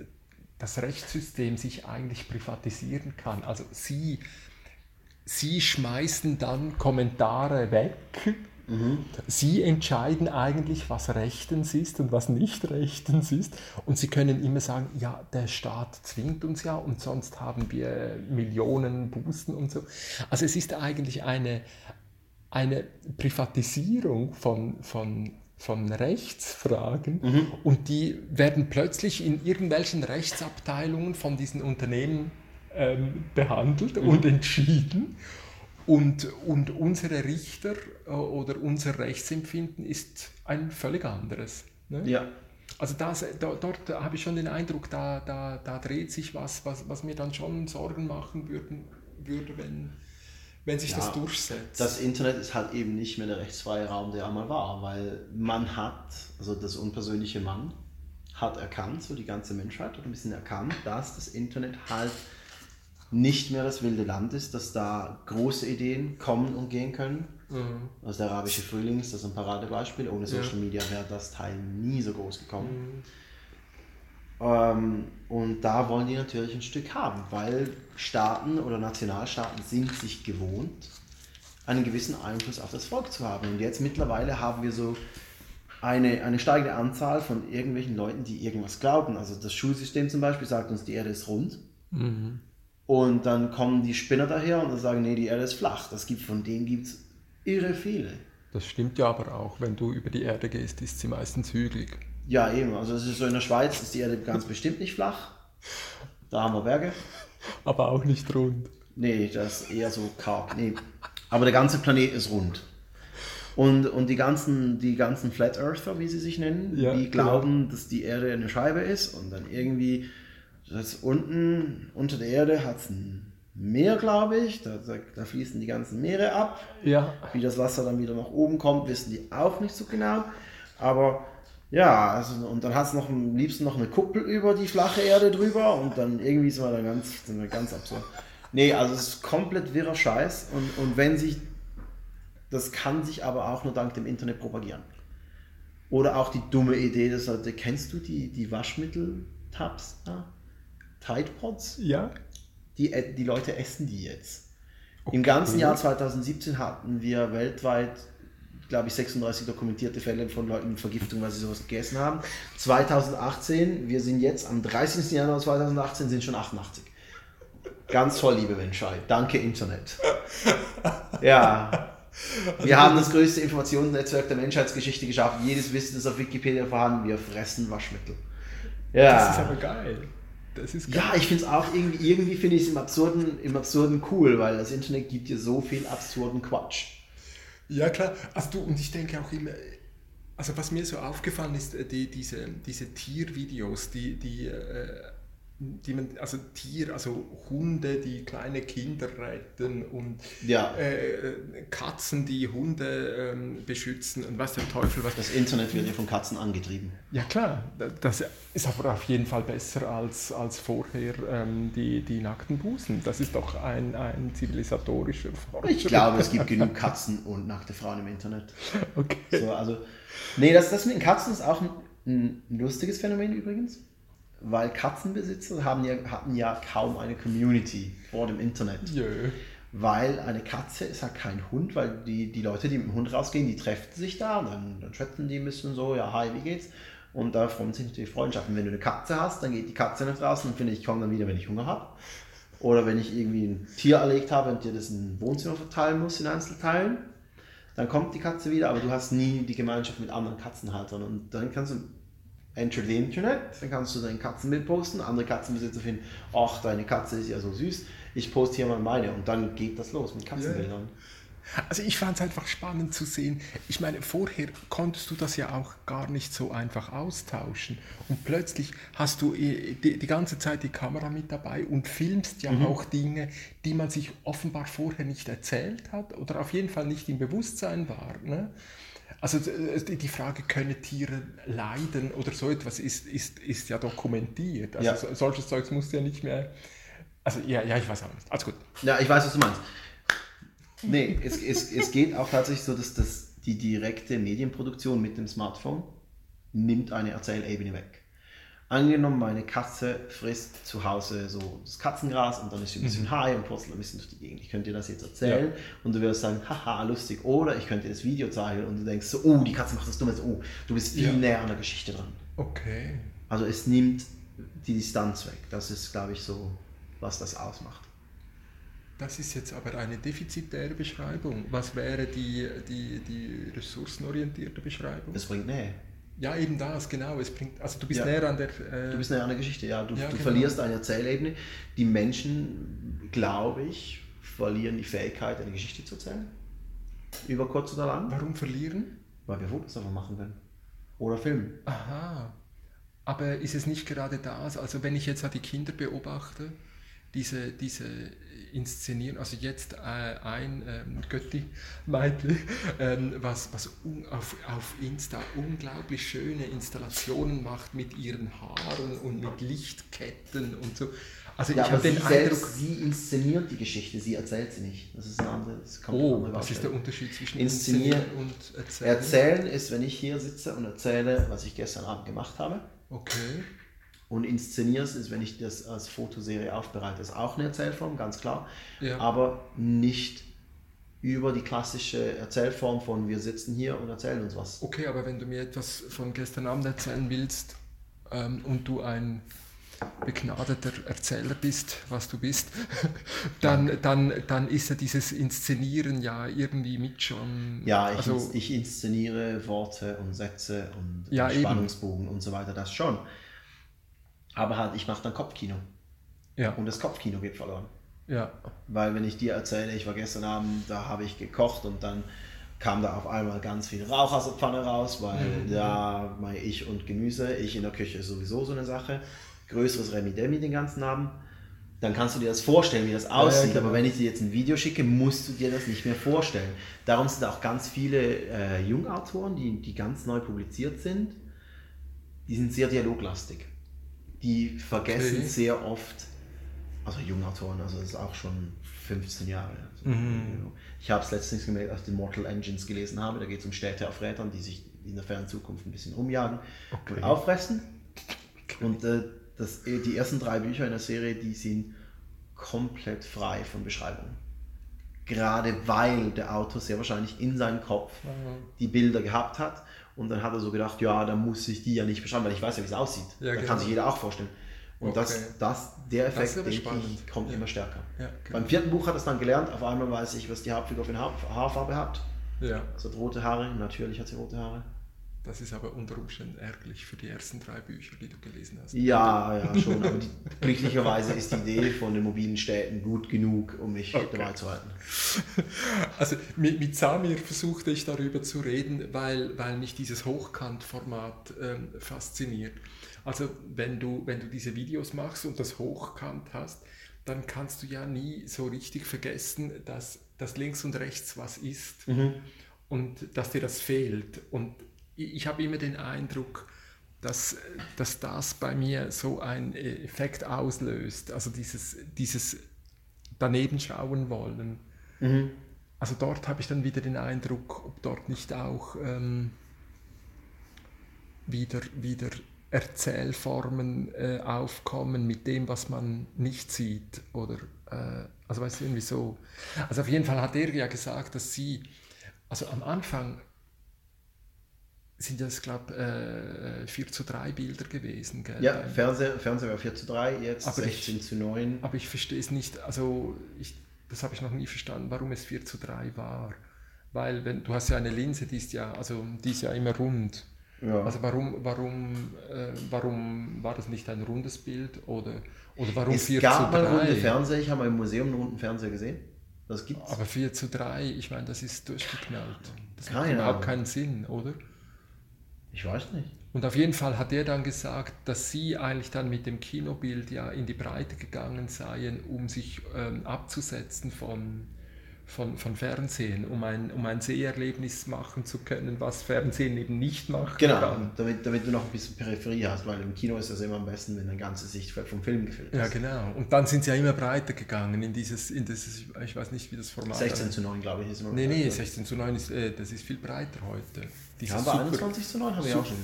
das Rechtssystem sich eigentlich privatisieren kann. Also sie, sie schmeißen dann Kommentare weg. Sie entscheiden eigentlich, was rechtens ist und was nicht rechtens ist. Und sie können immer sagen, ja, der Staat zwingt uns ja und sonst haben wir Millionen Bußen und so. Also es ist eigentlich eine, eine Privatisierung von, von, von Rechtsfragen und die werden plötzlich in irgendwelchen Rechtsabteilungen von diesen Unternehmen ähm, behandelt und entschieden. Und, und unsere Richter äh, oder unser Rechtsempfinden ist ein völlig anderes. Ne? Ja. Also das, da, dort habe ich schon den Eindruck, da, da, da dreht sich was, was, was mir dann schon Sorgen machen würden, würde, wenn, wenn sich Ja, das durchsetzt. Das Internet ist halt eben nicht mehr der rechtsfreie Raum, der einmal war, weil man hat, also das unpersönliche Mann, hat erkannt, so die ganze Menschheit hat ein bisschen erkannt, dass das Internet halt nicht mehr das wilde Land ist, dass da große Ideen kommen und gehen können. Mhm. Also der arabische Frühling ist das ein Paradebeispiel. Ohne Social Media wäre das Teil nie so groß gekommen. Ähm, und da wollen die natürlich ein Stück haben, weil Staaten oder Nationalstaaten sind sich gewohnt, einen gewissen Einfluss auf das Volk zu haben. Und jetzt mittlerweile haben wir so eine, eine steigende Anzahl von irgendwelchen Leuten, die irgendwas glauben. Also das Schulsystem zum Beispiel sagt uns, die Erde ist rund. Und dann kommen die Spinner daher und sagen, nee, die Erde ist flach. Das gibt, von denen gibt es irre viele. Das stimmt ja aber auch. Wenn du über die Erde gehst, ist sie meistens hügelig. Ja, eben. Also es ist so in der Schweiz ist die Erde ganz bestimmt nicht flach. Da haben wir Berge. Aber auch nicht rund. Nee, das ist eher so karg. Nee. Aber der ganze Planet ist rund. Und, und die, ganzen, die ganzen Flat Earther, wie sie sich nennen, Ja, die glauben, dass die Erde eine Scheibe ist und dann irgendwie das unten unter der Erde hat es ein Meer, glaube ich. Da, da, da fließen die ganzen Meere ab. Ja. Wie das Wasser dann wieder nach oben kommt, wissen die auch nicht so genau. Aber ja, also, und dann hat es noch am liebsten noch eine Kuppel über die flache Erde drüber und dann irgendwie sind wir dann ganz, sind wir ganz absurd. Nee, also es ist komplett wirrer Scheiß und, und wenn sich, das kann sich aber auch nur dank dem Internet propagieren. Oder auch die dumme Idee, dass Leute, kennst du die, die Waschmittel-Tabs? Ja? Tide Pods? Ja. die, äh, die Leute essen die jetzt. Im ganzen Jahr 2017 hatten wir weltweit, glaube ich, 36 dokumentierte Fälle von Leuten mit Vergiftung, weil sie sowas gegessen haben. 2018, wir sind jetzt am 30. Januar 2018, sind schon 88. Ganz toll, liebe Menschheit. Danke, Internet. Ja. Wir haben das größte Informationsnetzwerk der Menschheitsgeschichte geschaffen. Jedes Wissen ist auf Wikipedia vorhanden. Wir fressen Waschmittel. Ja. Das ist aber geil. Das ist geil. Ja, ich finde es auch irgendwie, irgendwie finde ich es im Absurden, im Absurden cool, weil das Internet gibt dir so viel absurden Quatsch. Ja, klar. Also du, und ich denke auch immer, also was mir so aufgefallen ist, äh, die, diese, diese Tiervideos, die, die, äh, die man, also Tier, also Hunde, die kleine Kinder retten und Ja. äh, Katzen, die Hunde ähm, beschützen und was der Teufel was. Das Internet wird ja von Katzen angetrieben. Ja klar, das ist aber auf jeden Fall besser als, als vorher ähm, die, die nackten Busen. Das ist doch ein, ein zivilisatorischer Fortschritt. Ich glaube, es gibt genug Katzen und nackte Frauen im Internet. Okay. So, also, nee, das, das mit den Katzen ist auch ein, ein lustiges Phänomen übrigens, weil Katzenbesitzer haben ja, hatten ja kaum eine Community vor dem Internet. Jö. Weil eine Katze ist halt kein Hund, weil die, die Leute, die mit dem Hund rausgehen, die treffen sich da, und dann, dann schätzen die ein bisschen so, ja, hi, wie geht's? Und da formen sich natürlich Freundschaften. Wenn du eine Katze hast, dann geht die Katze nach draußen und finde ich, komme dann wieder, wenn ich Hunger habe. Oder wenn ich irgendwie ein Tier erlegt habe und dir das in ein Wohnzimmer verteilen muss in Einzelteilen, dann kommt die Katze wieder, aber du hast nie die Gemeinschaft mit anderen Katzenhaltern. Und dann kannst du enter the Internet, dann kannst du dein Katzenbild posten, andere Katzenbesitzer finden, ach, deine Katze ist ja so süß, ich poste hier mal meine und dann geht das los mit Katzenbildern. Also ich fand es einfach spannend zu sehen. Ich meine, vorher konntest du das ja auch gar nicht so einfach austauschen. Und plötzlich hast du eh die, die ganze Zeit die Kamera mit dabei und filmst ja auch Dinge, die man sich offenbar vorher nicht erzählt hat oder auf jeden Fall nicht im Bewusstsein war. Ne? Also äh, die die Frage, können Tiere leiden oder so etwas, ist, ist, ist ja dokumentiert. Also Ja. so- solches Zeugs musst du ja nicht mehr... Also ja, ja, ich weiß auch nicht. Alles gut. Ja, ich weiß, was du meinst. Nee, es, es, es geht auch tatsächlich so, dass das, die direkte Medienproduktion mit dem Smartphone nimmt eine Erzählebene weg. Angenommen, meine Katze frisst zu Hause so das Katzengras und dann ist sie ein bisschen high und purzelt ein bisschen durch die Gegend. Ich könnte dir das jetzt erzählen und du wirst sagen, haha, lustig. Oder ich könnte dir das Video zeigen und du denkst so, oh, die Katze macht das Dumme. Oh, du bist viel Ja. näher an der Geschichte dran. Okay. Also es nimmt die Distanz weg. Das ist, glaube ich, so, was das ausmacht. Das ist jetzt aber eine defizitäre Beschreibung. Was wäre die, die, die ressourcenorientierte Beschreibung? Es bringt Nähe. Ja, eben das, genau. Es bringt, also du bist Ja. näher an der. Äh, Du bist näher an der Geschichte, ja. Du, Ja, du genau. verlierst eine Erzählebene. Die Menschen, glaube ich, verlieren die Fähigkeit, eine Geschichte zu erzählen. Über kurz oder lang. warum verlieren? Weil wir Fotos davon machen können. Oder filmen. Aha. Aber ist es nicht gerade das? Also wenn ich jetzt die Kinder beobachte, diese, diese Inszenieren, also jetzt äh, ein ähm, Götti Meitli, ähm, was, was auf, auf Insta unglaublich schöne Installationen macht mit ihren Haaren und mit Lichtketten und so. Also Ja, ich habe sie den selbst, Eindruck, sie inszeniert die Geschichte, sie erzählt sie nicht. Das ist ein anderes, oh, was ist der. Unterschied zwischen Inszenieren- Inszenieren und Erzählen? Erzählen ist, wenn ich hier sitze und erzähle, was ich gestern Abend gemacht habe. Okay. Und inszenierst ist, wenn ich das als Fotoserie aufbereite, ist auch eine Erzählform, ganz klar. Ja. Aber nicht über die klassische Erzählform von wir sitzen hier und erzählen uns was. Okay, aber wenn du mir etwas von gestern Abend erzählen willst ähm, und du ein begnadeter Erzähler bist, was du bist, dann, dann, dann ist ja dieses Inszenieren ja irgendwie mit schon. Ja, ich, also, ins- ich inszeniere Worte und Sätze und Ja, und eben. Spannungsbogen und so weiter, das schon. Aber halt, ich mache dann Kopfkino. ja, Und das Kopfkino geht verloren. ja, Weil wenn ich dir erzähle, ich war gestern Abend, da habe ich gekocht und dann kam da auf einmal ganz viel Rauch aus der Pfanne raus, weil Mhm. da mal ich und Gemüse, ich in der Küche ist sowieso so eine Sache, größeres Remi-Demi den ganzen Abend, dann kannst du dir das vorstellen, wie das aussieht. genau. Aber wenn ich dir jetzt ein Video schicke, musst du dir das nicht mehr vorstellen. Darum sind auch ganz viele äh, Jungautoren, die, die ganz neu publiziert sind, die sind sehr dialoglastig. Die vergessen Okay. sehr oft, also Jungautoren, also das ist auch schon 15 Jahre. Also, Mhm. Ich habe es letztens gemerkt, als ich die Mortal Engines gelesen habe, da geht es um Städte auf Rädern, die sich in der fernen Zukunft ein bisschen umjagen Okay. und auffressen. Und äh, das, die ersten drei Bücher in der Serie, die sind komplett frei von Beschreibungen. Gerade weil der Autor sehr wahrscheinlich in seinem Kopf die Bilder gehabt hat und dann hat er so gedacht, ja, dann muss ich die ja nicht beschreiben, weil ich weiß ja, wie es aussieht. Ja, da genau. kann sich jeder auch vorstellen. Und Okay. das, das, der Das Effekt, spannend. ich, kommt Ja. immer stärker. Ja, genau. Beim vierten Buch hat er es dann gelernt, auf einmal weiß ich, was die Hauptfigur für eine Haar- Haarfarbe hat. ja. Sie hat rote Haare, natürlich hat sie rote Haare. Das ist aber unter Umständen ärgerlich für die ersten drei Bücher, die du gelesen hast. Ja, ja, schon. Aber die, glücklicherweise ist die Idee von den mobilen Städten gut genug, um mich Okay. dabei zu halten. Also mit, mit Samir versuchte ich darüber zu reden, weil, weil mich dieses Hochkant-Format ähm, fasziniert. Also wenn du, wenn du diese Videos machst und das Hochkant hast, dann kannst du ja nie so richtig vergessen, dass, dass links und rechts was ist und dass dir das fehlt. Und ich, habe immer den Eindruck, dass, dass das bei mir so einen Effekt auslöst, also dieses, dieses daneben schauen wollen. Also dort habe ich dann wieder den Eindruck, ob dort nicht auch ähm, wieder, wieder Erzählformen äh, aufkommen mit dem, was man nicht sieht. Oder, äh, also weißt du, irgendwie so. Also auf jeden Fall hat er ja gesagt, dass sie, also am Anfang sind das, glaube ich, äh, 4 zu 3 Bilder gewesen. Gell? Ja, Fernseher, Fernseher war 4 zu 3, jetzt Aber ich- 16 zu 9. aber ich verstehe es nicht, also ich, das habe ich noch nie verstanden, warum es 4 zu 3 war. Weil wenn, du hast ja eine Linse, die ist ja, also die ist ja immer rund. Ja. Also warum, warum, äh, warum war das nicht ein rundes Bild oder, oder warum es 4 gab zu mal runde 3? Fernseher, ich habe mal im Museum einen runden Fernseher gesehen. Das gibt's. Aber 4 zu 3, ich meine, das ist durchgeknallt. Das macht Keine überhaupt Ahnung. keinen Sinn, oder? Ich weiß nicht. Und auf jeden Fall hat er dann gesagt, dass sie eigentlich dann mit dem Kinobild ja in die Breite gegangen seien, um sich ähm, abzusetzen von, von, von Fernsehen, um ein, um ein Seherlebnis machen zu können, was Fernsehen eben nicht macht. Genau, kann. damit, damit du noch ein bisschen Peripherie hast, weil im Kino ist das immer am besten, wenn dein ganzes Sichtfeld vom Film gefilmt ist. Ja, genau. Und dann sind sie ja immer breiter gegangen in dieses, in dieses ich weiß nicht, wie das Format 16 zu 9, glaube ich, ist immer Nee, nee, 16 zu 9 ist, äh, das ist viel breiter heute. Dieses Ja, aber 21 zu 9 habe ich auch schon.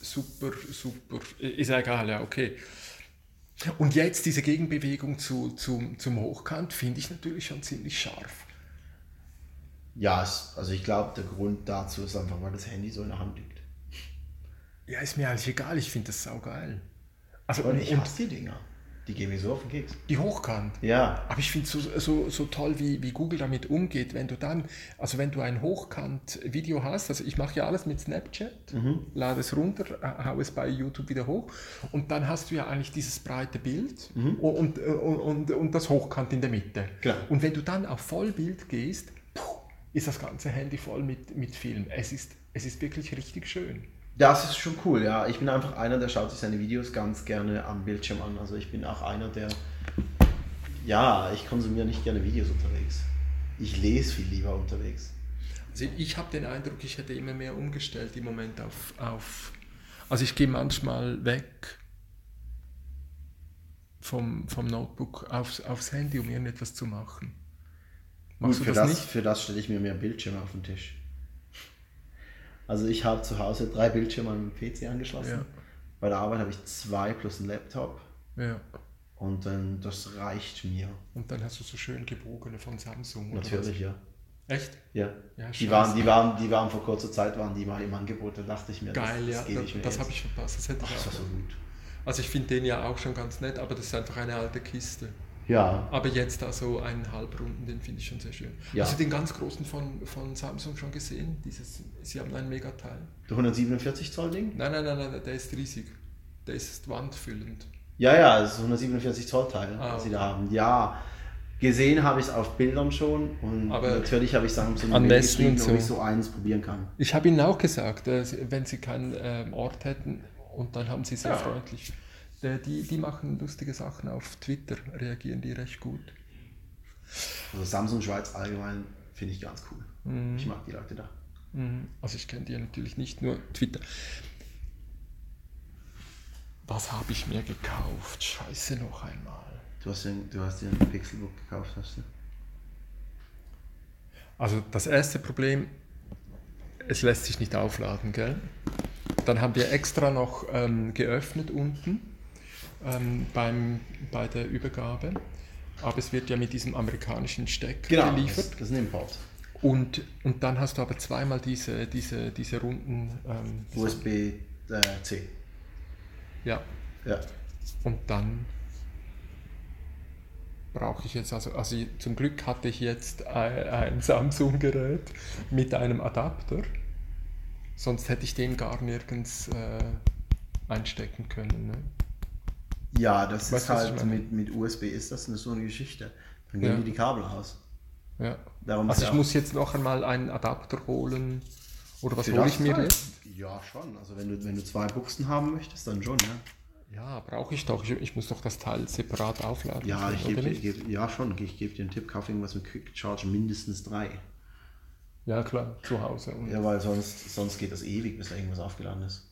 super, super, ist ja egal, ja, okay. Und jetzt diese Gegenbewegung zu, zum, zum Hochkant finde ich natürlich schon ziemlich scharf. Ja, es, also ich glaube, der Grund dazu ist einfach, weil das Handy so in der Hand liegt. Ja, ist mir eigentlich egal, ich finde das saugeil. Also, Und und, ich hasse die Dinger. Die gehen mir so auf den Keks. die Hochkant. Ja, Aber ich finde es so, so, so toll, wie, wie Google damit umgeht, wenn du dann, also wenn du ein Hochkant-Video hast, also ich mache ja alles mit Snapchat, lade es runter, äh, hau es bei YouTube wieder hoch und dann hast du ja eigentlich dieses breite Bild und, und, und, und das Hochkant in der Mitte. Klar. Und wenn du dann auf Vollbild gehst, ist das ganze Handy voll mit, mit Film. Es ist, es ist wirklich richtig schön. das ist schon cool, ja. Ich bin einfach einer, der schaut sich seine Videos ganz gerne am Bildschirm an. Also ich bin auch einer, der... Ja, ich konsumiere nicht gerne Videos unterwegs. Ich lese viel lieber unterwegs. Also ich habe den Eindruck, ich hätte immer mehr umgestellt im Moment auf, auf also ich gehe manchmal weg vom, vom Notebook aufs, aufs Handy, um irgendetwas zu machen. Gut, für, das, das für das stelle ich mir mehr Bildschirme auf den Tisch. Also ich habe zu Hause drei Bildschirme an meinem PC angeschlossen. Ja. Bei der Arbeit habe ich zwei plus einen Laptop. Ja. Und dann, das reicht mir. Und dann hast du so schön gebogene von Samsung. Natürlich, ja. Echt? Ja. ja die, waren, die, waren, die waren vor kurzer Zeit waren die mal im Angebot, da dachte ich mir, Geil, das, das ja, das, das habe ich verpasst. Das hätte ich Ach, auch. So gut. Also ich finde den ja auch schon ganz nett, aber das ist einfach eine alte Kiste. Ja. Aber jetzt da so einen Halbrunden, den finde ich schon sehr schön. Ja. Hast du den ganz großen von, von Samsung schon gesehen? Dieses, sie haben ein Megateil. Der 147 Zoll Ding? Nein, nein, nein, nein, der ist riesig. Der ist wandfüllend. Ja, ja, das ist 147 Zoll Teil, ah, was sie da haben. Ja, gesehen habe ich es auf Bildern schon und Aber natürlich habe ich Samsung an geschrieben, so. ob ich so eins probieren kann. Ich habe ihnen auch gesagt, äh, wenn sie keinen ähm, Ort hätten und dann haben sie sehr ja. freundlich die, die machen lustige Sachen auf Twitter, reagieren die recht gut. Also Samsung Schweiz allgemein finde ich ganz cool. Mhm. Ich mag die Leute da. Mhm. Also ich kenne die ja natürlich nicht, nur Twitter. Was habe ich mir gekauft? Scheiße noch einmal. Du hast, den, du hast dir ein Pixelbook gekauft, hast du? Also das erste Problem, es lässt sich nicht aufladen, gell? Dann haben wir extra noch ähm, geöffnet unten ähm, beim, bei der Übergabe. Aber es wird ja mit diesem amerikanischen Steck genau, geliefert. Das, das ist ein Import. Und, und dann hast du aber zweimal diese, diese, diese runden ähm, USB-C. Äh, ja. ja. Und dann brauche ich jetzt, also, also zum Glück hatte ich jetzt ein, ein Samsung-Gerät mit einem Adapter. Sonst hätte ich den gar nirgends äh, einstecken können. Ne? Ja, das weißt ist halt mit, mit USB ist das eine, so eine Geschichte. Dann gehen ja. die die Kabel aus. Ja. Darum also ich muss jetzt noch einmal einen Adapter holen. Oder was hole ich mir jetzt? Ja, schon. Also wenn du, wenn du zwei Buchsen haben möchtest, dann schon, ja. Ja, brauche ich doch. Ich, ich, muss doch das Teil separat aufladen. Ja, ich gebe, geb, ja schon. Ich gebe dir einen Tipp, kauf irgendwas mit Quick Charge mindestens drei. Ja, klar, zu Hause. ja, weil sonst, sonst geht das ewig, bis da irgendwas aufgeladen ist.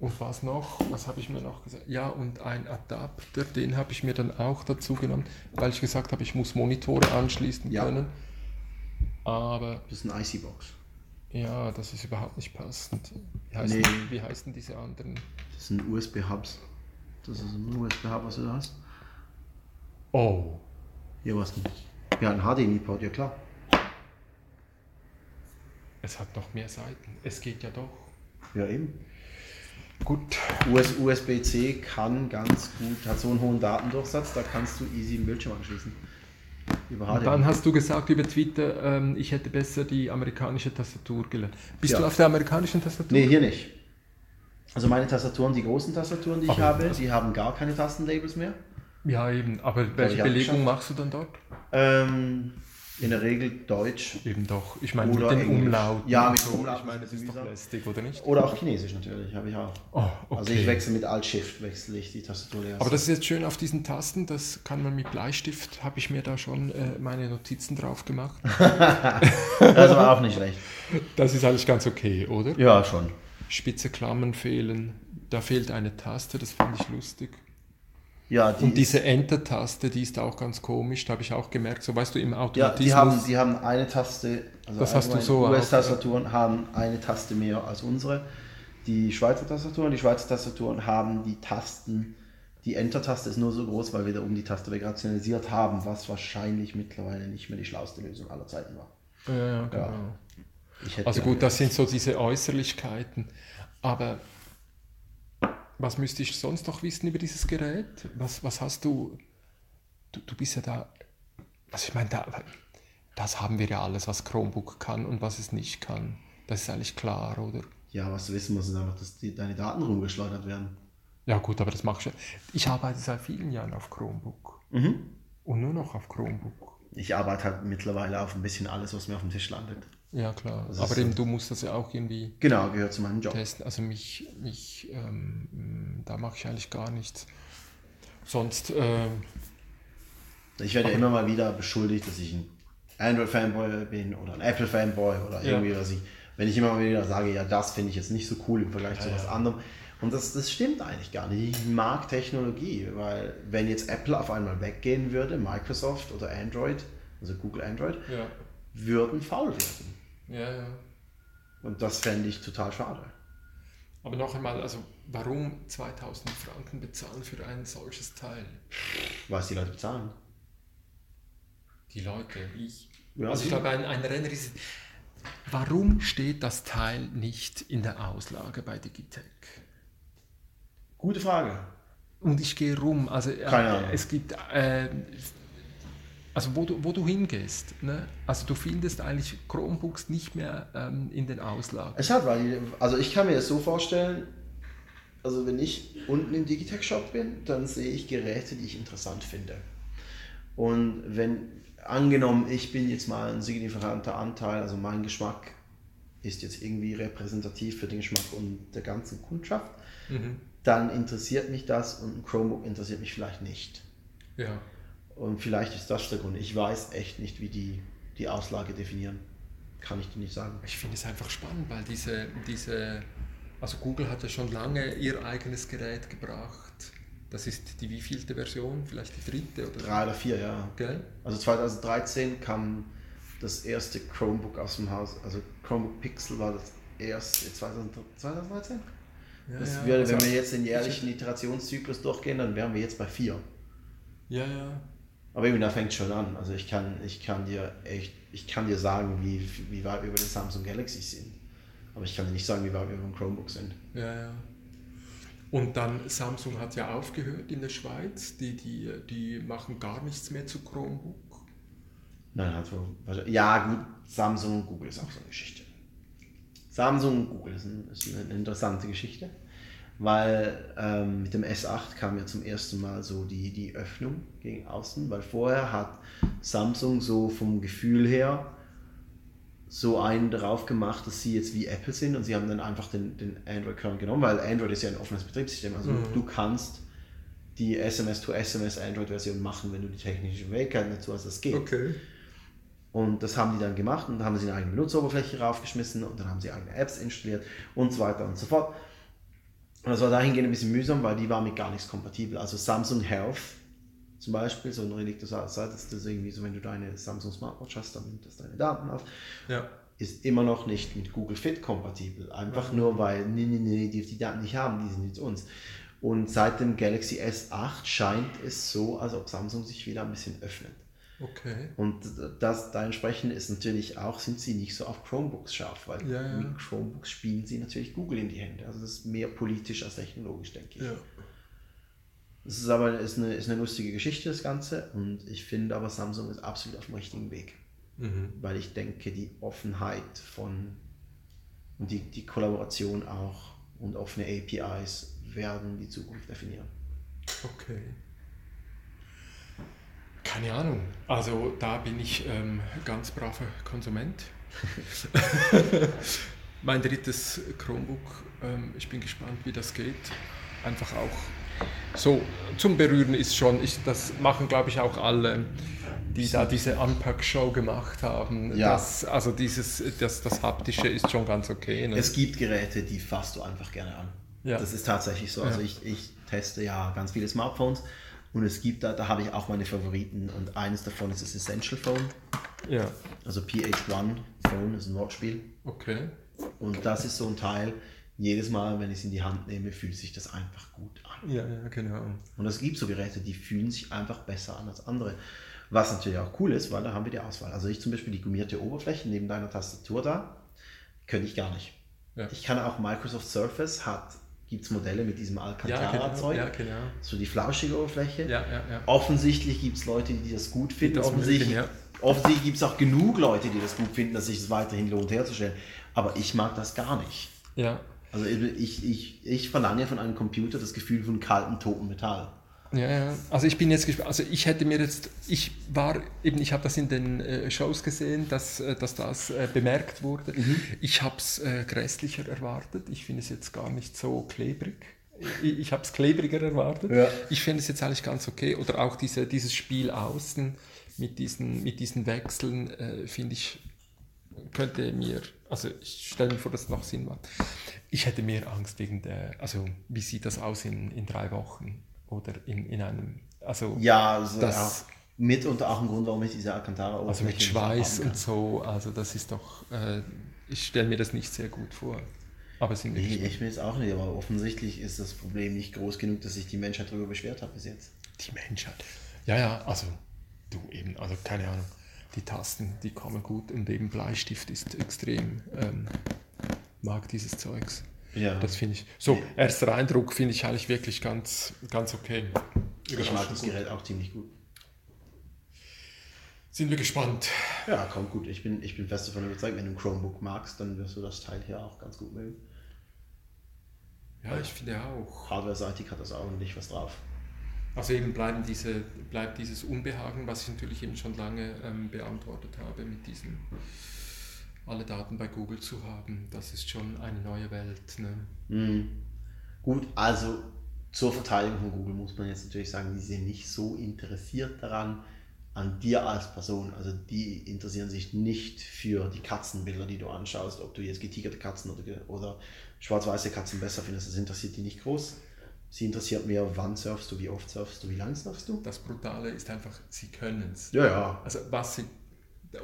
Und was noch? Was habe ich mir noch gesagt? Ja, und ein Adapter, den habe ich mir dann auch dazu genommen, weil ich gesagt habe, ich muss Monitore anschließen ja. können. Aber. Das ist eine IC-Box. Ja, das ist überhaupt nicht passend. Wie heißen, nee. wie heißen diese anderen? Das sind USB-Hubs. Das ist ein USB-Hub, was du da hast. Oh. Hier was nicht. Ja, ein HDMI-Port, ja klar. Es hat noch mehr Seiten. Es geht ja doch. Ja, eben. Gut. US, USB-C kann ganz gut, hat so einen hohen Datendurchsatz, da kannst du easy einen Bildschirm anschließen. Dann hast du gesagt über Twitter, ähm, ich hätte besser die amerikanische Tastatur gelernt. Bist ja. du auf der amerikanischen Tastatur? Nee, hier nicht. Also meine Tastaturen, die großen Tastaturen, die ich habe, die haben gar keine Tastenlabels mehr. Ja, eben. Aber welche Belegung machst du dann dort? Ähm, in der Regel Deutsch. Eben doch. Ich meine mit den Umlauten. Ja, mit Umlauten. Ich meine, das ist doch lästig, oder nicht? Oder auch Chinesisch natürlich, habe ich auch. Oh, okay. Also ich wechsle mit Alt-Shift, wechsle ich die Tastatur. Aber das ist jetzt schön auf diesen Tasten, das kann man mit Bleistift, habe ich mir da schon äh, meine Notizen drauf gemacht. das war auch nicht schlecht. Das ist eigentlich ganz okay, oder? Ja, schon. Spitze Klammern fehlen, da fehlt eine Taste, das fand ich lustig. Ja, die und diese Enter-Taste, die ist auch ganz komisch, da habe ich auch gemerkt, so weißt du, im Automatismus. Ja, die haben, die haben eine Taste, also das hast du so US-Tastaturen haben eine Taste mehr als unsere. Die Schweizer Tastaturen, die Schweizer Tastaturen haben die Tasten, die Enter-Taste ist nur so groß, weil wir da um die Taste wegrationalisiert haben, was wahrscheinlich mittlerweile nicht mehr die schlauste Lösung aller Zeiten war. Ja, ja genau. Ja. Also gut, das sind so diese Äußerlichkeiten, aber was müsste ich sonst noch wissen über dieses Gerät? Was, was hast du, du? Du bist ja da. Also ich meine, da, das haben wir ja alles, was Chromebook kann und was es nicht kann. Das ist eigentlich klar, oder? Ja, was du wissen musst, ist einfach, dass die, deine Daten rumgeschleudert werden. Ja gut, aber das machst du. Ich arbeite seit vielen Jahren auf Chromebook. Mhm. Und nur noch auf Chromebook. Ich arbeite halt mittlerweile auf ein bisschen alles, was mir auf dem Tisch landet. Ja, klar. Das Aber eben, du musst das ja auch irgendwie. Genau, gehört zu meinem Job. Testen. Also mich, mich ähm, da mache ich eigentlich gar nichts. Sonst. Äh, ich werde ja immer mal wieder beschuldigt, dass ich ein Android-Fanboy bin oder ein Apple-Fanboy oder irgendwie, ja. was ich. Wenn ich immer mal wieder sage, ja, das finde ich jetzt nicht so cool im Vergleich ja, zu was ja. anderem. Und das, das stimmt eigentlich gar nicht. Ich mag Technologie, weil wenn jetzt Apple auf einmal weggehen würde, Microsoft oder Android, also Google Android, würden faul werden. Ja, ja. Und das fände ich total schade. Aber noch einmal, also warum 2000 Franken bezahlen für ein solches Teil? Was die Leute bezahlen. Die Leute, ich. Ja, also ich glaube, ein, ein Renner ist. Warum steht das Teil nicht in der Auslage bei Digitec? Gute Frage. Und ich gehe rum, also äh, es gibt, äh, also wo du, wo du hingehst, ne? also du findest eigentlich Chromebooks nicht mehr ähm, in den Auslagen. Es hat, weil, also ich kann mir das so vorstellen, also wenn ich unten im Digitech-Shop bin, dann sehe ich Geräte, die ich interessant finde. Und wenn, angenommen, ich bin jetzt mal ein signifikanter Anteil, also mein Geschmack ist jetzt irgendwie repräsentativ für den Geschmack und der ganzen Kundschaft, Mhm. dann interessiert mich das und ein Chromebook interessiert mich vielleicht nicht. Ja. Und vielleicht ist das der Grund. Ich weiß echt nicht, wie die die Auslage definieren. Kann ich dir nicht sagen. Ich finde es einfach spannend, weil diese, diese, also Google hat ja schon lange ihr eigenes Gerät gebracht. Das ist die wievielte Version? Vielleicht die dritte oder? Drei oder vier, ja. Gell? Also 2013 kam das erste Chromebook aus dem Haus. Also Chromebook Pixel war das erste 2000 2013. Ja, Das ja, würde, also- wenn wir jetzt den jährlichen Iterationszyklus durchgehen, dann wären wir jetzt bei vier. Ja, ja. Aber eben, da fängt schon an. Also ich kann, ich kann dir echt, ich kann dir sagen, wie, wie weit wir über den Samsung Galaxy sind. Aber ich kann dir nicht sagen, wie weit wir über den Chromebook sind. Ja, ja. Und dann Samsung hat ja aufgehört in der Schweiz. Die, die, die machen gar nichts mehr zu Chromebook. Nein, also, ja gut, Samsung und Google ist auch so eine Geschichte. Samsung und Google ist, ein, ist eine interessante Geschichte, weil ähm, mit dem S8 kam ja zum ersten Mal so die, die Öffnung gegen außen, weil vorher hat Samsung so vom Gefühl her so einen darauf gemacht, dass sie jetzt wie Apple sind und sie haben dann einfach den, den Android-Kern genommen, weil Android ist ja ein offenes Betriebssystem, also Mhm. du kannst die SMS-to-SMS Android-Version machen, wenn du die technischen Fähigkeiten dazu hast, das geht. Okay. Und das haben die dann gemacht und dann haben sie eine eigene Benutzeroberfläche raufgeschmissen und dann haben sie eigene Apps installiert und so weiter und so fort. Und das war dahingehend ein bisschen mühsam, weil die war mit gar nichts kompatibel. Also Samsung Health zum Beispiel, so ein der Zeit, das ist irgendwie so, wenn du deine Samsung Smartwatch hast, dann nimmt das deine Daten auf, Ja. ist immer noch nicht mit Google Fit kompatibel. Einfach nur, weil, nee, nee, nee, die die Daten nicht haben, die sind jetzt uns. Und seit dem Galaxy S8 scheint es so, als ob Samsung sich wieder ein bisschen öffnet. Okay. Und das, da entsprechend ist natürlich auch, sind sie nicht so auf Chromebooks scharf, weil Ja, ja. mit Chromebooks spielen sie natürlich Google in die Hände. Also das ist mehr politisch als technologisch, denke ich. Ja. Das ist aber ist eine, ist eine lustige Geschichte, das Ganze. Und ich finde aber, Samsung ist absolut auf dem richtigen Weg. Mhm. Weil ich denke, die Offenheit von und die, die Kollaboration auch und offene APIs werden die Zukunft definieren. Okay. Keine Ahnung. Also da bin ich ähm, ganz braver Konsument. mein drittes Chromebook. Ähm, ich bin gespannt, wie das geht. Einfach auch so zum Berühren ist schon. Ich, das machen, glaube ich, auch alle, die da diese Unpack-Show gemacht haben. Ja. Das, also dieses, das, das haptische ist schon ganz okay. Ne? Es gibt Geräte, die fasst du einfach gerne an. Ja. Das ist tatsächlich so. Also Ja. ich, ich teste ja ganz viele Smartphones und es gibt da, da habe ich auch meine Favoriten und eines davon ist das Essential Phone, ja. also PH1 Phone ist ein Wortspiel Okay. und das ist so ein Teil, jedes Mal, wenn ich es in die Hand nehme, fühlt sich das einfach gut an. Ja, ja, genau. Und es gibt so Geräte, die fühlen sich einfach besser an als andere. Was natürlich auch cool ist, weil da haben wir die Auswahl. Also ich zum Beispiel die gummierte Oberfläche neben deiner Tastatur da, könnte ich gar nicht. Ja. Ich kann auch Microsoft Surface hat, gibt es Modelle mit diesem. Alcantara-Zeug, Ja, genau. so die flauschige Oberfläche. Ja, ja. Offensichtlich gibt es Leute, die das gut finden. das offensichtlich offensichtlich gibt es auch genug Leute, die das gut finden, dass sich es weiterhin lohnt herzustellen. Aber ich mag das gar nicht. Ja, Also ich, ich, ich verlange von einem Computer das Gefühl von kaltem, totem Metall. Ja, ja. Also ich bin jetzt gespannt. Also ich hätte mir jetzt, ich war eben, ich habe das in den äh, Shows gesehen, dass, äh, dass das äh, bemerkt wurde. Ich habe es äh, grässlicher erwartet. Ich finde es jetzt gar nicht so klebrig. Ich, ich habe es klebriger erwartet. Ja. Ich finde es jetzt eigentlich ganz okay. Oder auch diese, dieses Spiel außen mit diesen, mit diesen Wechseln äh, finde ich könnte mir, also ich stelle mir vor, dass es noch Sinn macht. Ich hätte mehr Angst wegen der, also wie sieht das aus in, in drei Wochen oder in, in einem, also Ja, also das, auch mitunter auch ein Grund, warum ich diese Alcantara also mit Schweiß und so, also das ist doch, äh, ich stelle mir das nicht sehr gut vor. Aber sind Nee, ich mir jetzt auch nicht, aber offensichtlich ist das Problem nicht groß genug, dass sich die Menschheit darüber beschwert hat bis jetzt. Die Menschheit. Ja, ja, also du eben, also keine Ahnung. Die Tasten, die kommen gut und eben Bleistift ist extrem, ähm, mag dieses Zeugs. Ja. Das finde ich. So, erster Eindruck finde ich eigentlich wirklich ganz, ganz okay. ich mag das Gerät auch ziemlich gut. Sind wir gespannt. Ja, kommt gut. Ich bin, ich bin fest davon überzeugt, wenn du ein Chromebook magst, dann wirst du das Teil hier auch ganz gut mögen. Ja, ich finde auch. Hardware-seitig hat das ordentlich was drauf. Also eben bleiben diese, bleibt dieses Unbehagen, was ich natürlich eben schon lange ähm, beantwortet habe, mit diesem alle Daten bei Google zu haben. Das ist schon eine neue Welt. Ne? Mhm. Gut, also zur Verteidigung von Google muss man jetzt natürlich sagen, die sind nicht so interessiert daran, an dir als Person. Also die interessieren sich nicht für die Katzenbilder, die du anschaust, ob du jetzt getigerte Katzen oder, oder schwarz-weiße Katzen besser findest. Das interessiert die nicht groß. Sie interessiert mehr, wann surfst du, wie oft surfst du, wie lang surfst du. Das Brutale ist einfach, sie können es. Ja, ja. Also was sie,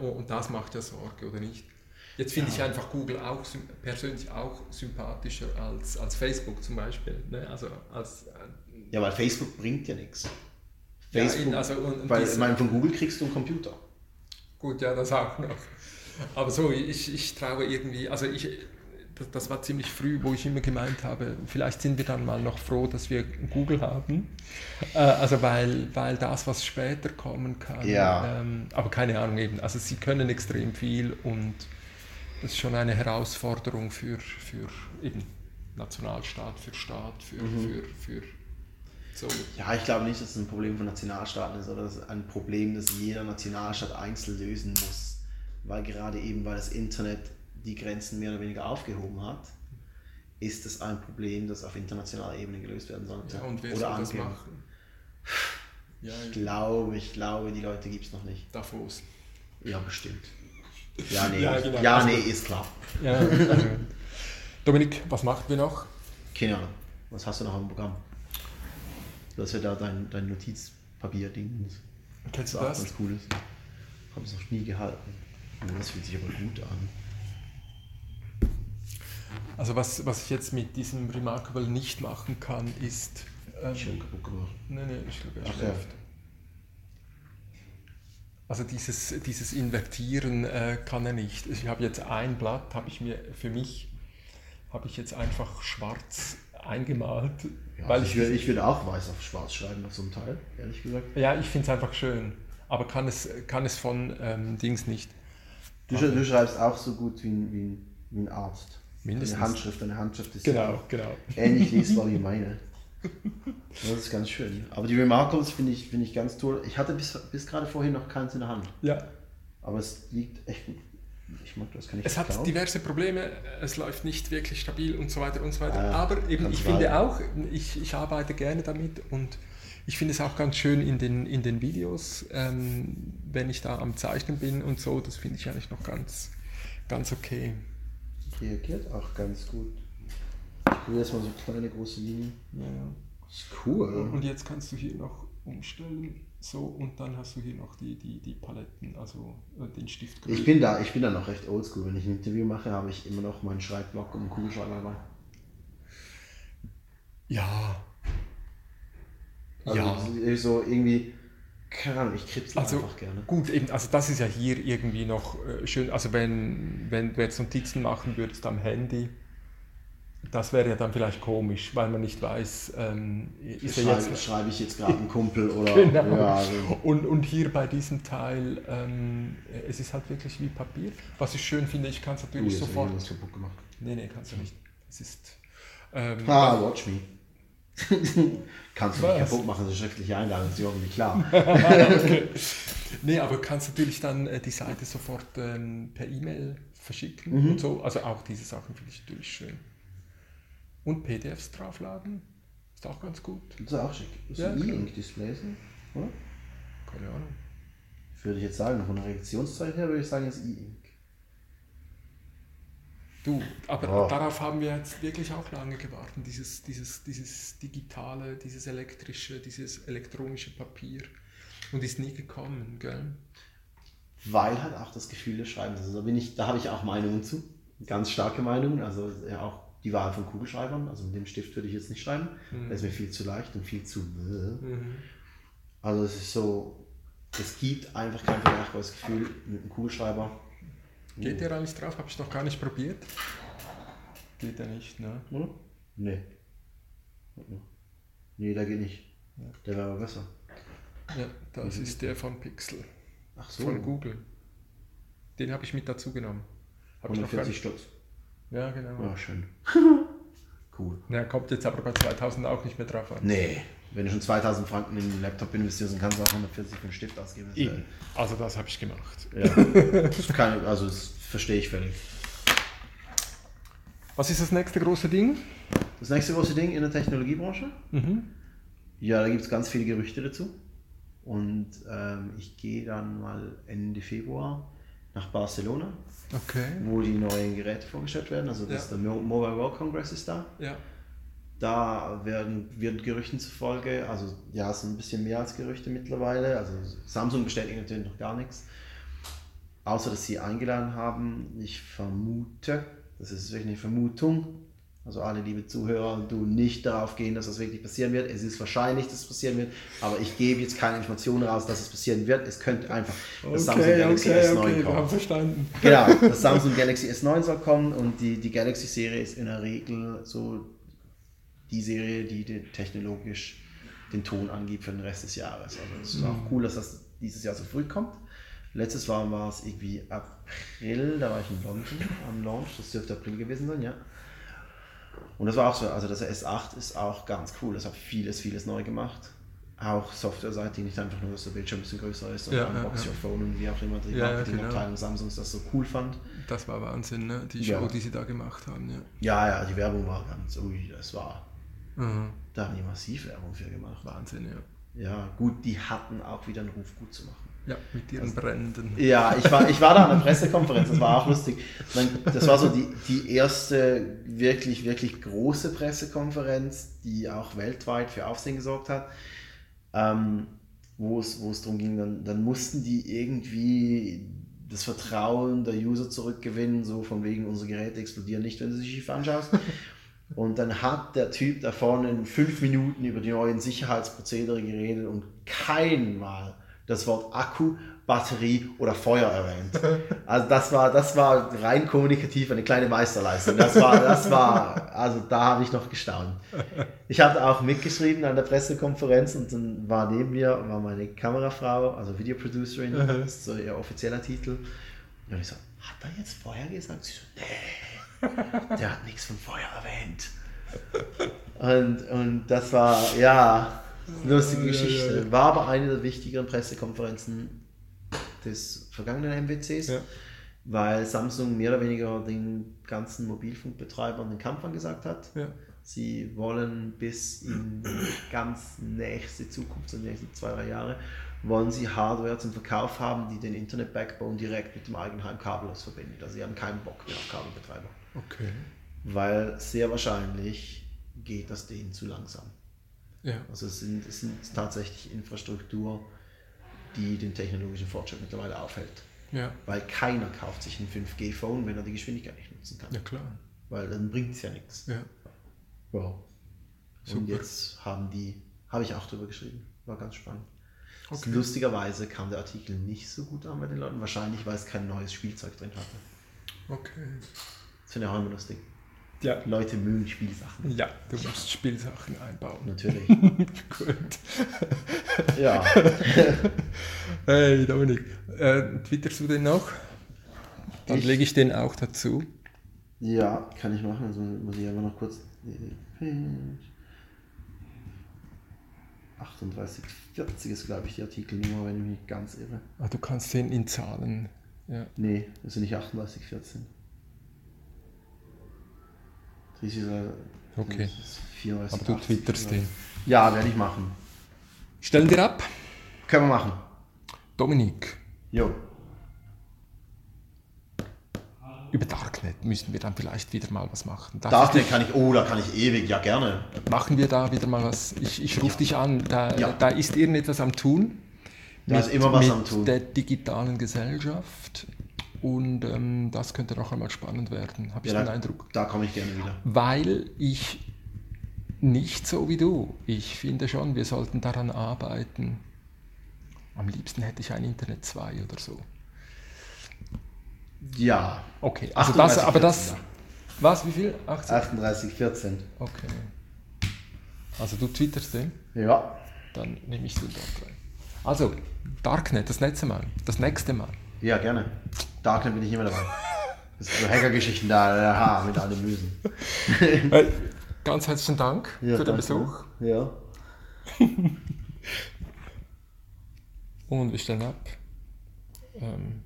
oh, und das macht ja Sorge, oder nicht? Jetzt finde ich einfach Google auch persönlich auch sympathischer als, als Facebook zum Beispiel. Ne? Also als, äh, Ja, weil Facebook bringt ja nichts. Ja, Facebook, in- also und- und weil diese- ich meine, von Google kriegst du einen Computer. Gut, ja, das auch noch. Aber so, ich, ich traue irgendwie, also ich, das, das war ziemlich früh, wo ich immer gemeint habe, vielleicht sind wir dann mal noch froh, dass wir Google haben. Äh, also weil, weil das, was später kommen kann, Ja. ähm, aber keine Ahnung eben, also sie können extrem viel und das ist schon eine Herausforderung für, für eben Nationalstaat, für Staat, für, für, für so. Ja, ich glaube nicht, dass es ein Problem von Nationalstaaten ist, oder das ist ein Problem, das jeder Nationalstaat einzeln lösen muss. Weil gerade eben, weil das Internet die Grenzen mehr oder weniger aufgehoben hat, ist es ein Problem, das auf internationaler Ebene gelöst werden sollte. Ja, und wer oder soll das angehen. machen? Ja, Ich glaube, ich glaube, die Leute gibt es noch nicht. Davos. Ja, bestimmt. Ja, nee, Ja, genau. ja nee, ist klar. Ja, Dominik, was machen wir noch? Keine Ahnung. Was hast du noch im Programm? Du hast ja da dein, dein Notizpapier-Ding. Kennst du das? ganz cool ist. Habe es noch nie gehalten. Oh, das fühlt sich aber gut an. Also was, was ich jetzt mit diesem Remarkable nicht machen kann, ist... Ähm, Schön kaputt gemacht. nee, nee, ich glaube, er schläft. Also dieses, dieses Invertieren äh, kann er nicht. Ich habe jetzt ein Blatt, habe ich mir für mich, habe ich jetzt einfach schwarz eingemalt, Ja, weil also ich, würde, ich würde auch weiß auf schwarz schreiben auf so einem Teil, ehrlich gesagt. ja, ich finde es einfach schön, aber kann es, kann es von ähm, Dings nicht. Du, du schreibst auch so gut wie ein, wie ein, wie ein Arzt. Mindestens. Deine Handschrift, deine Handschrift ist Genau, genau. ähnlich lesbar wie meine. Das ist ganz schön. Aber die Remarkables finde ich, finde ich ganz toll. Ich hatte bis, bis gerade vorhin noch keins in der Hand. Ja, Aber es liegt echt gut. Ich mag das, kann ich Es hat klauen. diverse Probleme, es läuft nicht wirklich stabil und so weiter und so weiter. Ah, Aber eben, ich finde behalten. auch, ich, ich arbeite gerne damit und ich finde es auch ganz schön in den, in den Videos, ähm, wenn ich da am Zeichnen bin und so, das finde ich eigentlich noch ganz, ganz okay. Reagiert auch ganz gut. Will erstmal so kleine, große Linien. Ja, ja. Das ist cool. Und jetzt kannst du hier noch umstellen, so, und dann hast du hier noch die, die, die Paletten, also äh, den Stift. Ich bin da, ich bin da noch recht oldschool. Wenn ich ein Interview mache, habe ich immer noch meinen Schreibblock und einen Kugelschreiber dabei. Ja. Also ja. so irgendwie, keine Ahnung, ich kritzel Also einfach gerne. gut, eben, also das ist ja hier irgendwie noch äh, schön. Also wenn, wenn du jetzt Notizen machen würdest am Handy, das wäre ja dann vielleicht komisch, weil man nicht weiß, ähm, ist Schreibe, jetzt. schreibe ich jetzt gerade einen Kumpel oder Genau. ja, also, Und, und hier bei diesem Teil, ähm, es ist halt wirklich wie Papier. Was ich schön finde, ich kann es du natürlich jetzt sofort. was kaputt gemacht. Nee, nee, kannst du nicht. Es ist. Ähm, Ah, watch me. Kannst du nicht Was? kaputt machen, das ist schriftliche Einladung, ist ja irgendwie klar. okay. Nee, aber kannst natürlich dann äh, die Seite sofort ähm, per E-Mail verschicken Mhm. und so. Also auch diese Sachen finde ich natürlich schön. Und PDFs draufladen, ist auch ganz gut. Das ist auch schick. Das ist Ja, ein klar. E-Ink-Display, oder? Keine Ahnung. Würde ich jetzt sagen, von der Reaktionszeit her würde ich sagen, ist E-Ink. Du, aber Oh. darauf haben wir jetzt wirklich auch lange gewartet, dieses, dieses, dieses digitale, dieses elektrische, dieses elektronische Papier. Und ist nie gekommen, gell? Weil halt auch das Gefühl des Schreibens. Also da, bin ich, da habe ich auch Meinungen zu. Ganz starke Meinungen. Also ja, auch die Wahl von Kugelschreibern. Also mit dem Stift würde ich jetzt nicht schreiben. Der ist mir viel zu leicht und viel zu. Also es ist so, es gibt einfach kein vergleichbares Gefühl mit einem Kugelschreiber. Geht der eigentlich drauf? Habe ich noch gar nicht probiert. Geht der nicht, ne? Oder? Nee. Nee, der geht nicht. Der wäre aber besser. Ja, das ist der von Pixel, Ach so. von Google. Den habe ich mit dazu genommen. Hab ich noch gar 140 nicht. Stutz. Ja, genau. Ja, schön. cool. Ja, kommt jetzt aber bei 2000 auch nicht mehr drauf an. Nee, wenn du schon 2000 Franken in den Laptop investierst, dann kannst du auch 140 für einen Stift ausgeben. Das Eben. Also das habe ich gemacht. Ja. Das keine, also das verstehe ich völlig. Was ist das nächste große Ding? Das nächste große Ding in der Technologiebranche? Mhm. Ja, da gibt es ganz viele Gerüchte dazu. Und ähm, ich gehe dann mal Ende Februar nach Barcelona, Okay. wo die neuen Geräte vorgestellt werden. Also das Ja. der Mo- Mobile World Congress ist da. Ja. Da werden, wird Gerüchten zufolge, also ja, es sind ein bisschen mehr als Gerüchte mittlerweile. Also Samsung bestätigt natürlich noch gar nichts. Außer dass sie eingeladen haben. Ich vermute, das ist wirklich eine Vermutung. Also alle liebe Zuhörer, du nicht darauf gehen, dass das wirklich passieren wird. Es ist wahrscheinlich, dass es passieren wird, aber ich gebe jetzt keine Informationen raus, dass es passieren wird. Es könnte einfach das Samsung Galaxy S9 wir kommen. haben verstanden. Genau, das Samsung Galaxy S9 soll kommen und die, die Galaxy-Serie ist in der Regel so die Serie, die technologisch den Ton angibt für den Rest des Jahres. Also es ist auch cool, dass das dieses Jahr so früh kommt. Letztes Mal war es irgendwie April, da war ich in London am Launch, das dürfte April gewesen sein, ja. Und das war auch so, also das S8 ist auch ganz cool, das hat vieles, vieles neu gemacht. Auch softwareseitig, nicht einfach nur, dass der Bildschirm ein bisschen größer ist und Ja, ja, Box ja. Your Phone und wie auch immer die Ja, ja, Marketingabteilung genau. Samsungs das so cool fand. Das war Wahnsinn, ne? Die Show, die sie da gemacht haben, ja. Ja, ja, die Werbung war ganz, ui, das war, Mhm. da haben die massiv Werbung für gemacht. Wahnsinn, ja. Ja, gut, die hatten auch wieder einen Ruf, gut zu machen. Ja, mit ihren Bränden. Ja, ich war, ich war da an der Pressekonferenz, das war auch lustig. Das war so die, die erste wirklich, wirklich große Pressekonferenz, die auch weltweit für Aufsehen gesorgt hat. Ähm, wo es, wo es darum ging, dann, dann mussten die irgendwie das Vertrauen der User zurückgewinnen, so von wegen, unsere Geräte explodieren nicht, wenn du sie schief anschaust. Und dann hat der Typ da vorne in fünf Minuten über die neuen Sicherheitsprozedere geredet und kein Mal das Wort Akku, Batterie oder Feuer erwähnt. Also das war, das war rein kommunikativ eine kleine Meisterleistung. Das war, das war, also da habe ich noch gestaunt. Ich habe auch mitgeschrieben an der Pressekonferenz und dann war neben mir war meine Kamerafrau, also Videoproducerin, das ist so ihr offizieller Titel. Und ich so, hat er jetzt Feuer gesagt? Sie so, nee, der hat nichts von Feuer erwähnt. Und, und das war, ja, lustige Geschichte. War aber eine der wichtigeren Pressekonferenzen des vergangenen MWCs, Ja. weil Samsung mehr oder weniger den ganzen Mobilfunkbetreibern den Kampf angesagt hat. Ja. Sie wollen bis in die ganz nächste Zukunft, so die nächsten zwei, drei Jahre, wollen sie Hardware zum Verkauf haben, die den Internet-Backbone direkt mit dem Eigenheim kabellos verbindet. Also sie haben keinen Bock mehr auf Kabelbetreiber. Okay. Weil sehr wahrscheinlich geht das denen zu langsam. Ja. Also es sind, es sind tatsächlich Infrastruktur, die den technologischen Fortschritt mittlerweile aufhält. Ja. Weil keiner kauft sich ein 5G-Phone, wenn er die Geschwindigkeit nicht nutzen kann. Ja, klar. Weil dann bringt es ja nichts. Ja. Wow. Und Super. jetzt haben die, habe ich auch drüber geschrieben. War ganz spannend. Okay. Lustigerweise kam der Artikel nicht so gut an bei den Leuten. Wahrscheinlich, weil es kein neues Spielzeug drin hatte. Okay. Das finde ich auch immer lustig. Ja. Leute mögen Spielsachen. Ja, du musst Spielsachen einbauen. Natürlich. Gut. ja. Hey, Dominik, äh, twitterst du den noch? Dann lege ich den auch dazu. Ja, kann ich machen. Also muss ich aber noch kurz. 3840 ist, glaube ich, die Artikelnummer, wenn ich mich ganz irre. Ah, du kannst den in Zahlen. Ja. Nee, das sind nicht 3814. Das ist, äh, Okay. das ist 34, Aber du 80, twitterst den. Ja, werde ich machen. Stellen wir ab. Können wir machen. Dominik, Jo. über Darknet müssen wir dann vielleicht wieder mal was machen. Darf Darknet kann ich, oh, da kann ich ewig, ja gerne. Machen wir da wieder mal was. Ich, ich rufe Ja. dich an, da, Ja. da ist irgendetwas am Tun. Da ist immer was mit am Tun. der digitalen Gesellschaft. Und ähm, das könnte noch einmal spannend werden, habe ich Ja, den Eindruck. da komme ich gerne wieder. Weil ich nicht so wie du. Ich finde schon, wir sollten daran arbeiten. Am liebsten hätte ich ein Internet 2 oder so. Ja. Okay, also das, 38, aber das. 14, Was, wie viel? 80? 38, 14. Okay. Also du twitterst den, Ja. dann nehme ich den dort rein. Also, Darknet, das nächste Mal. Das nächste Mal. Ja, gerne. Darknet bin ich immer dabei. Das sind so Hackergeschichten da, ja, mit allem Müsen. Äh, Ganz herzlichen Dank Ja, für den danke. Besuch Ja. und wir stellen ab. Ähm,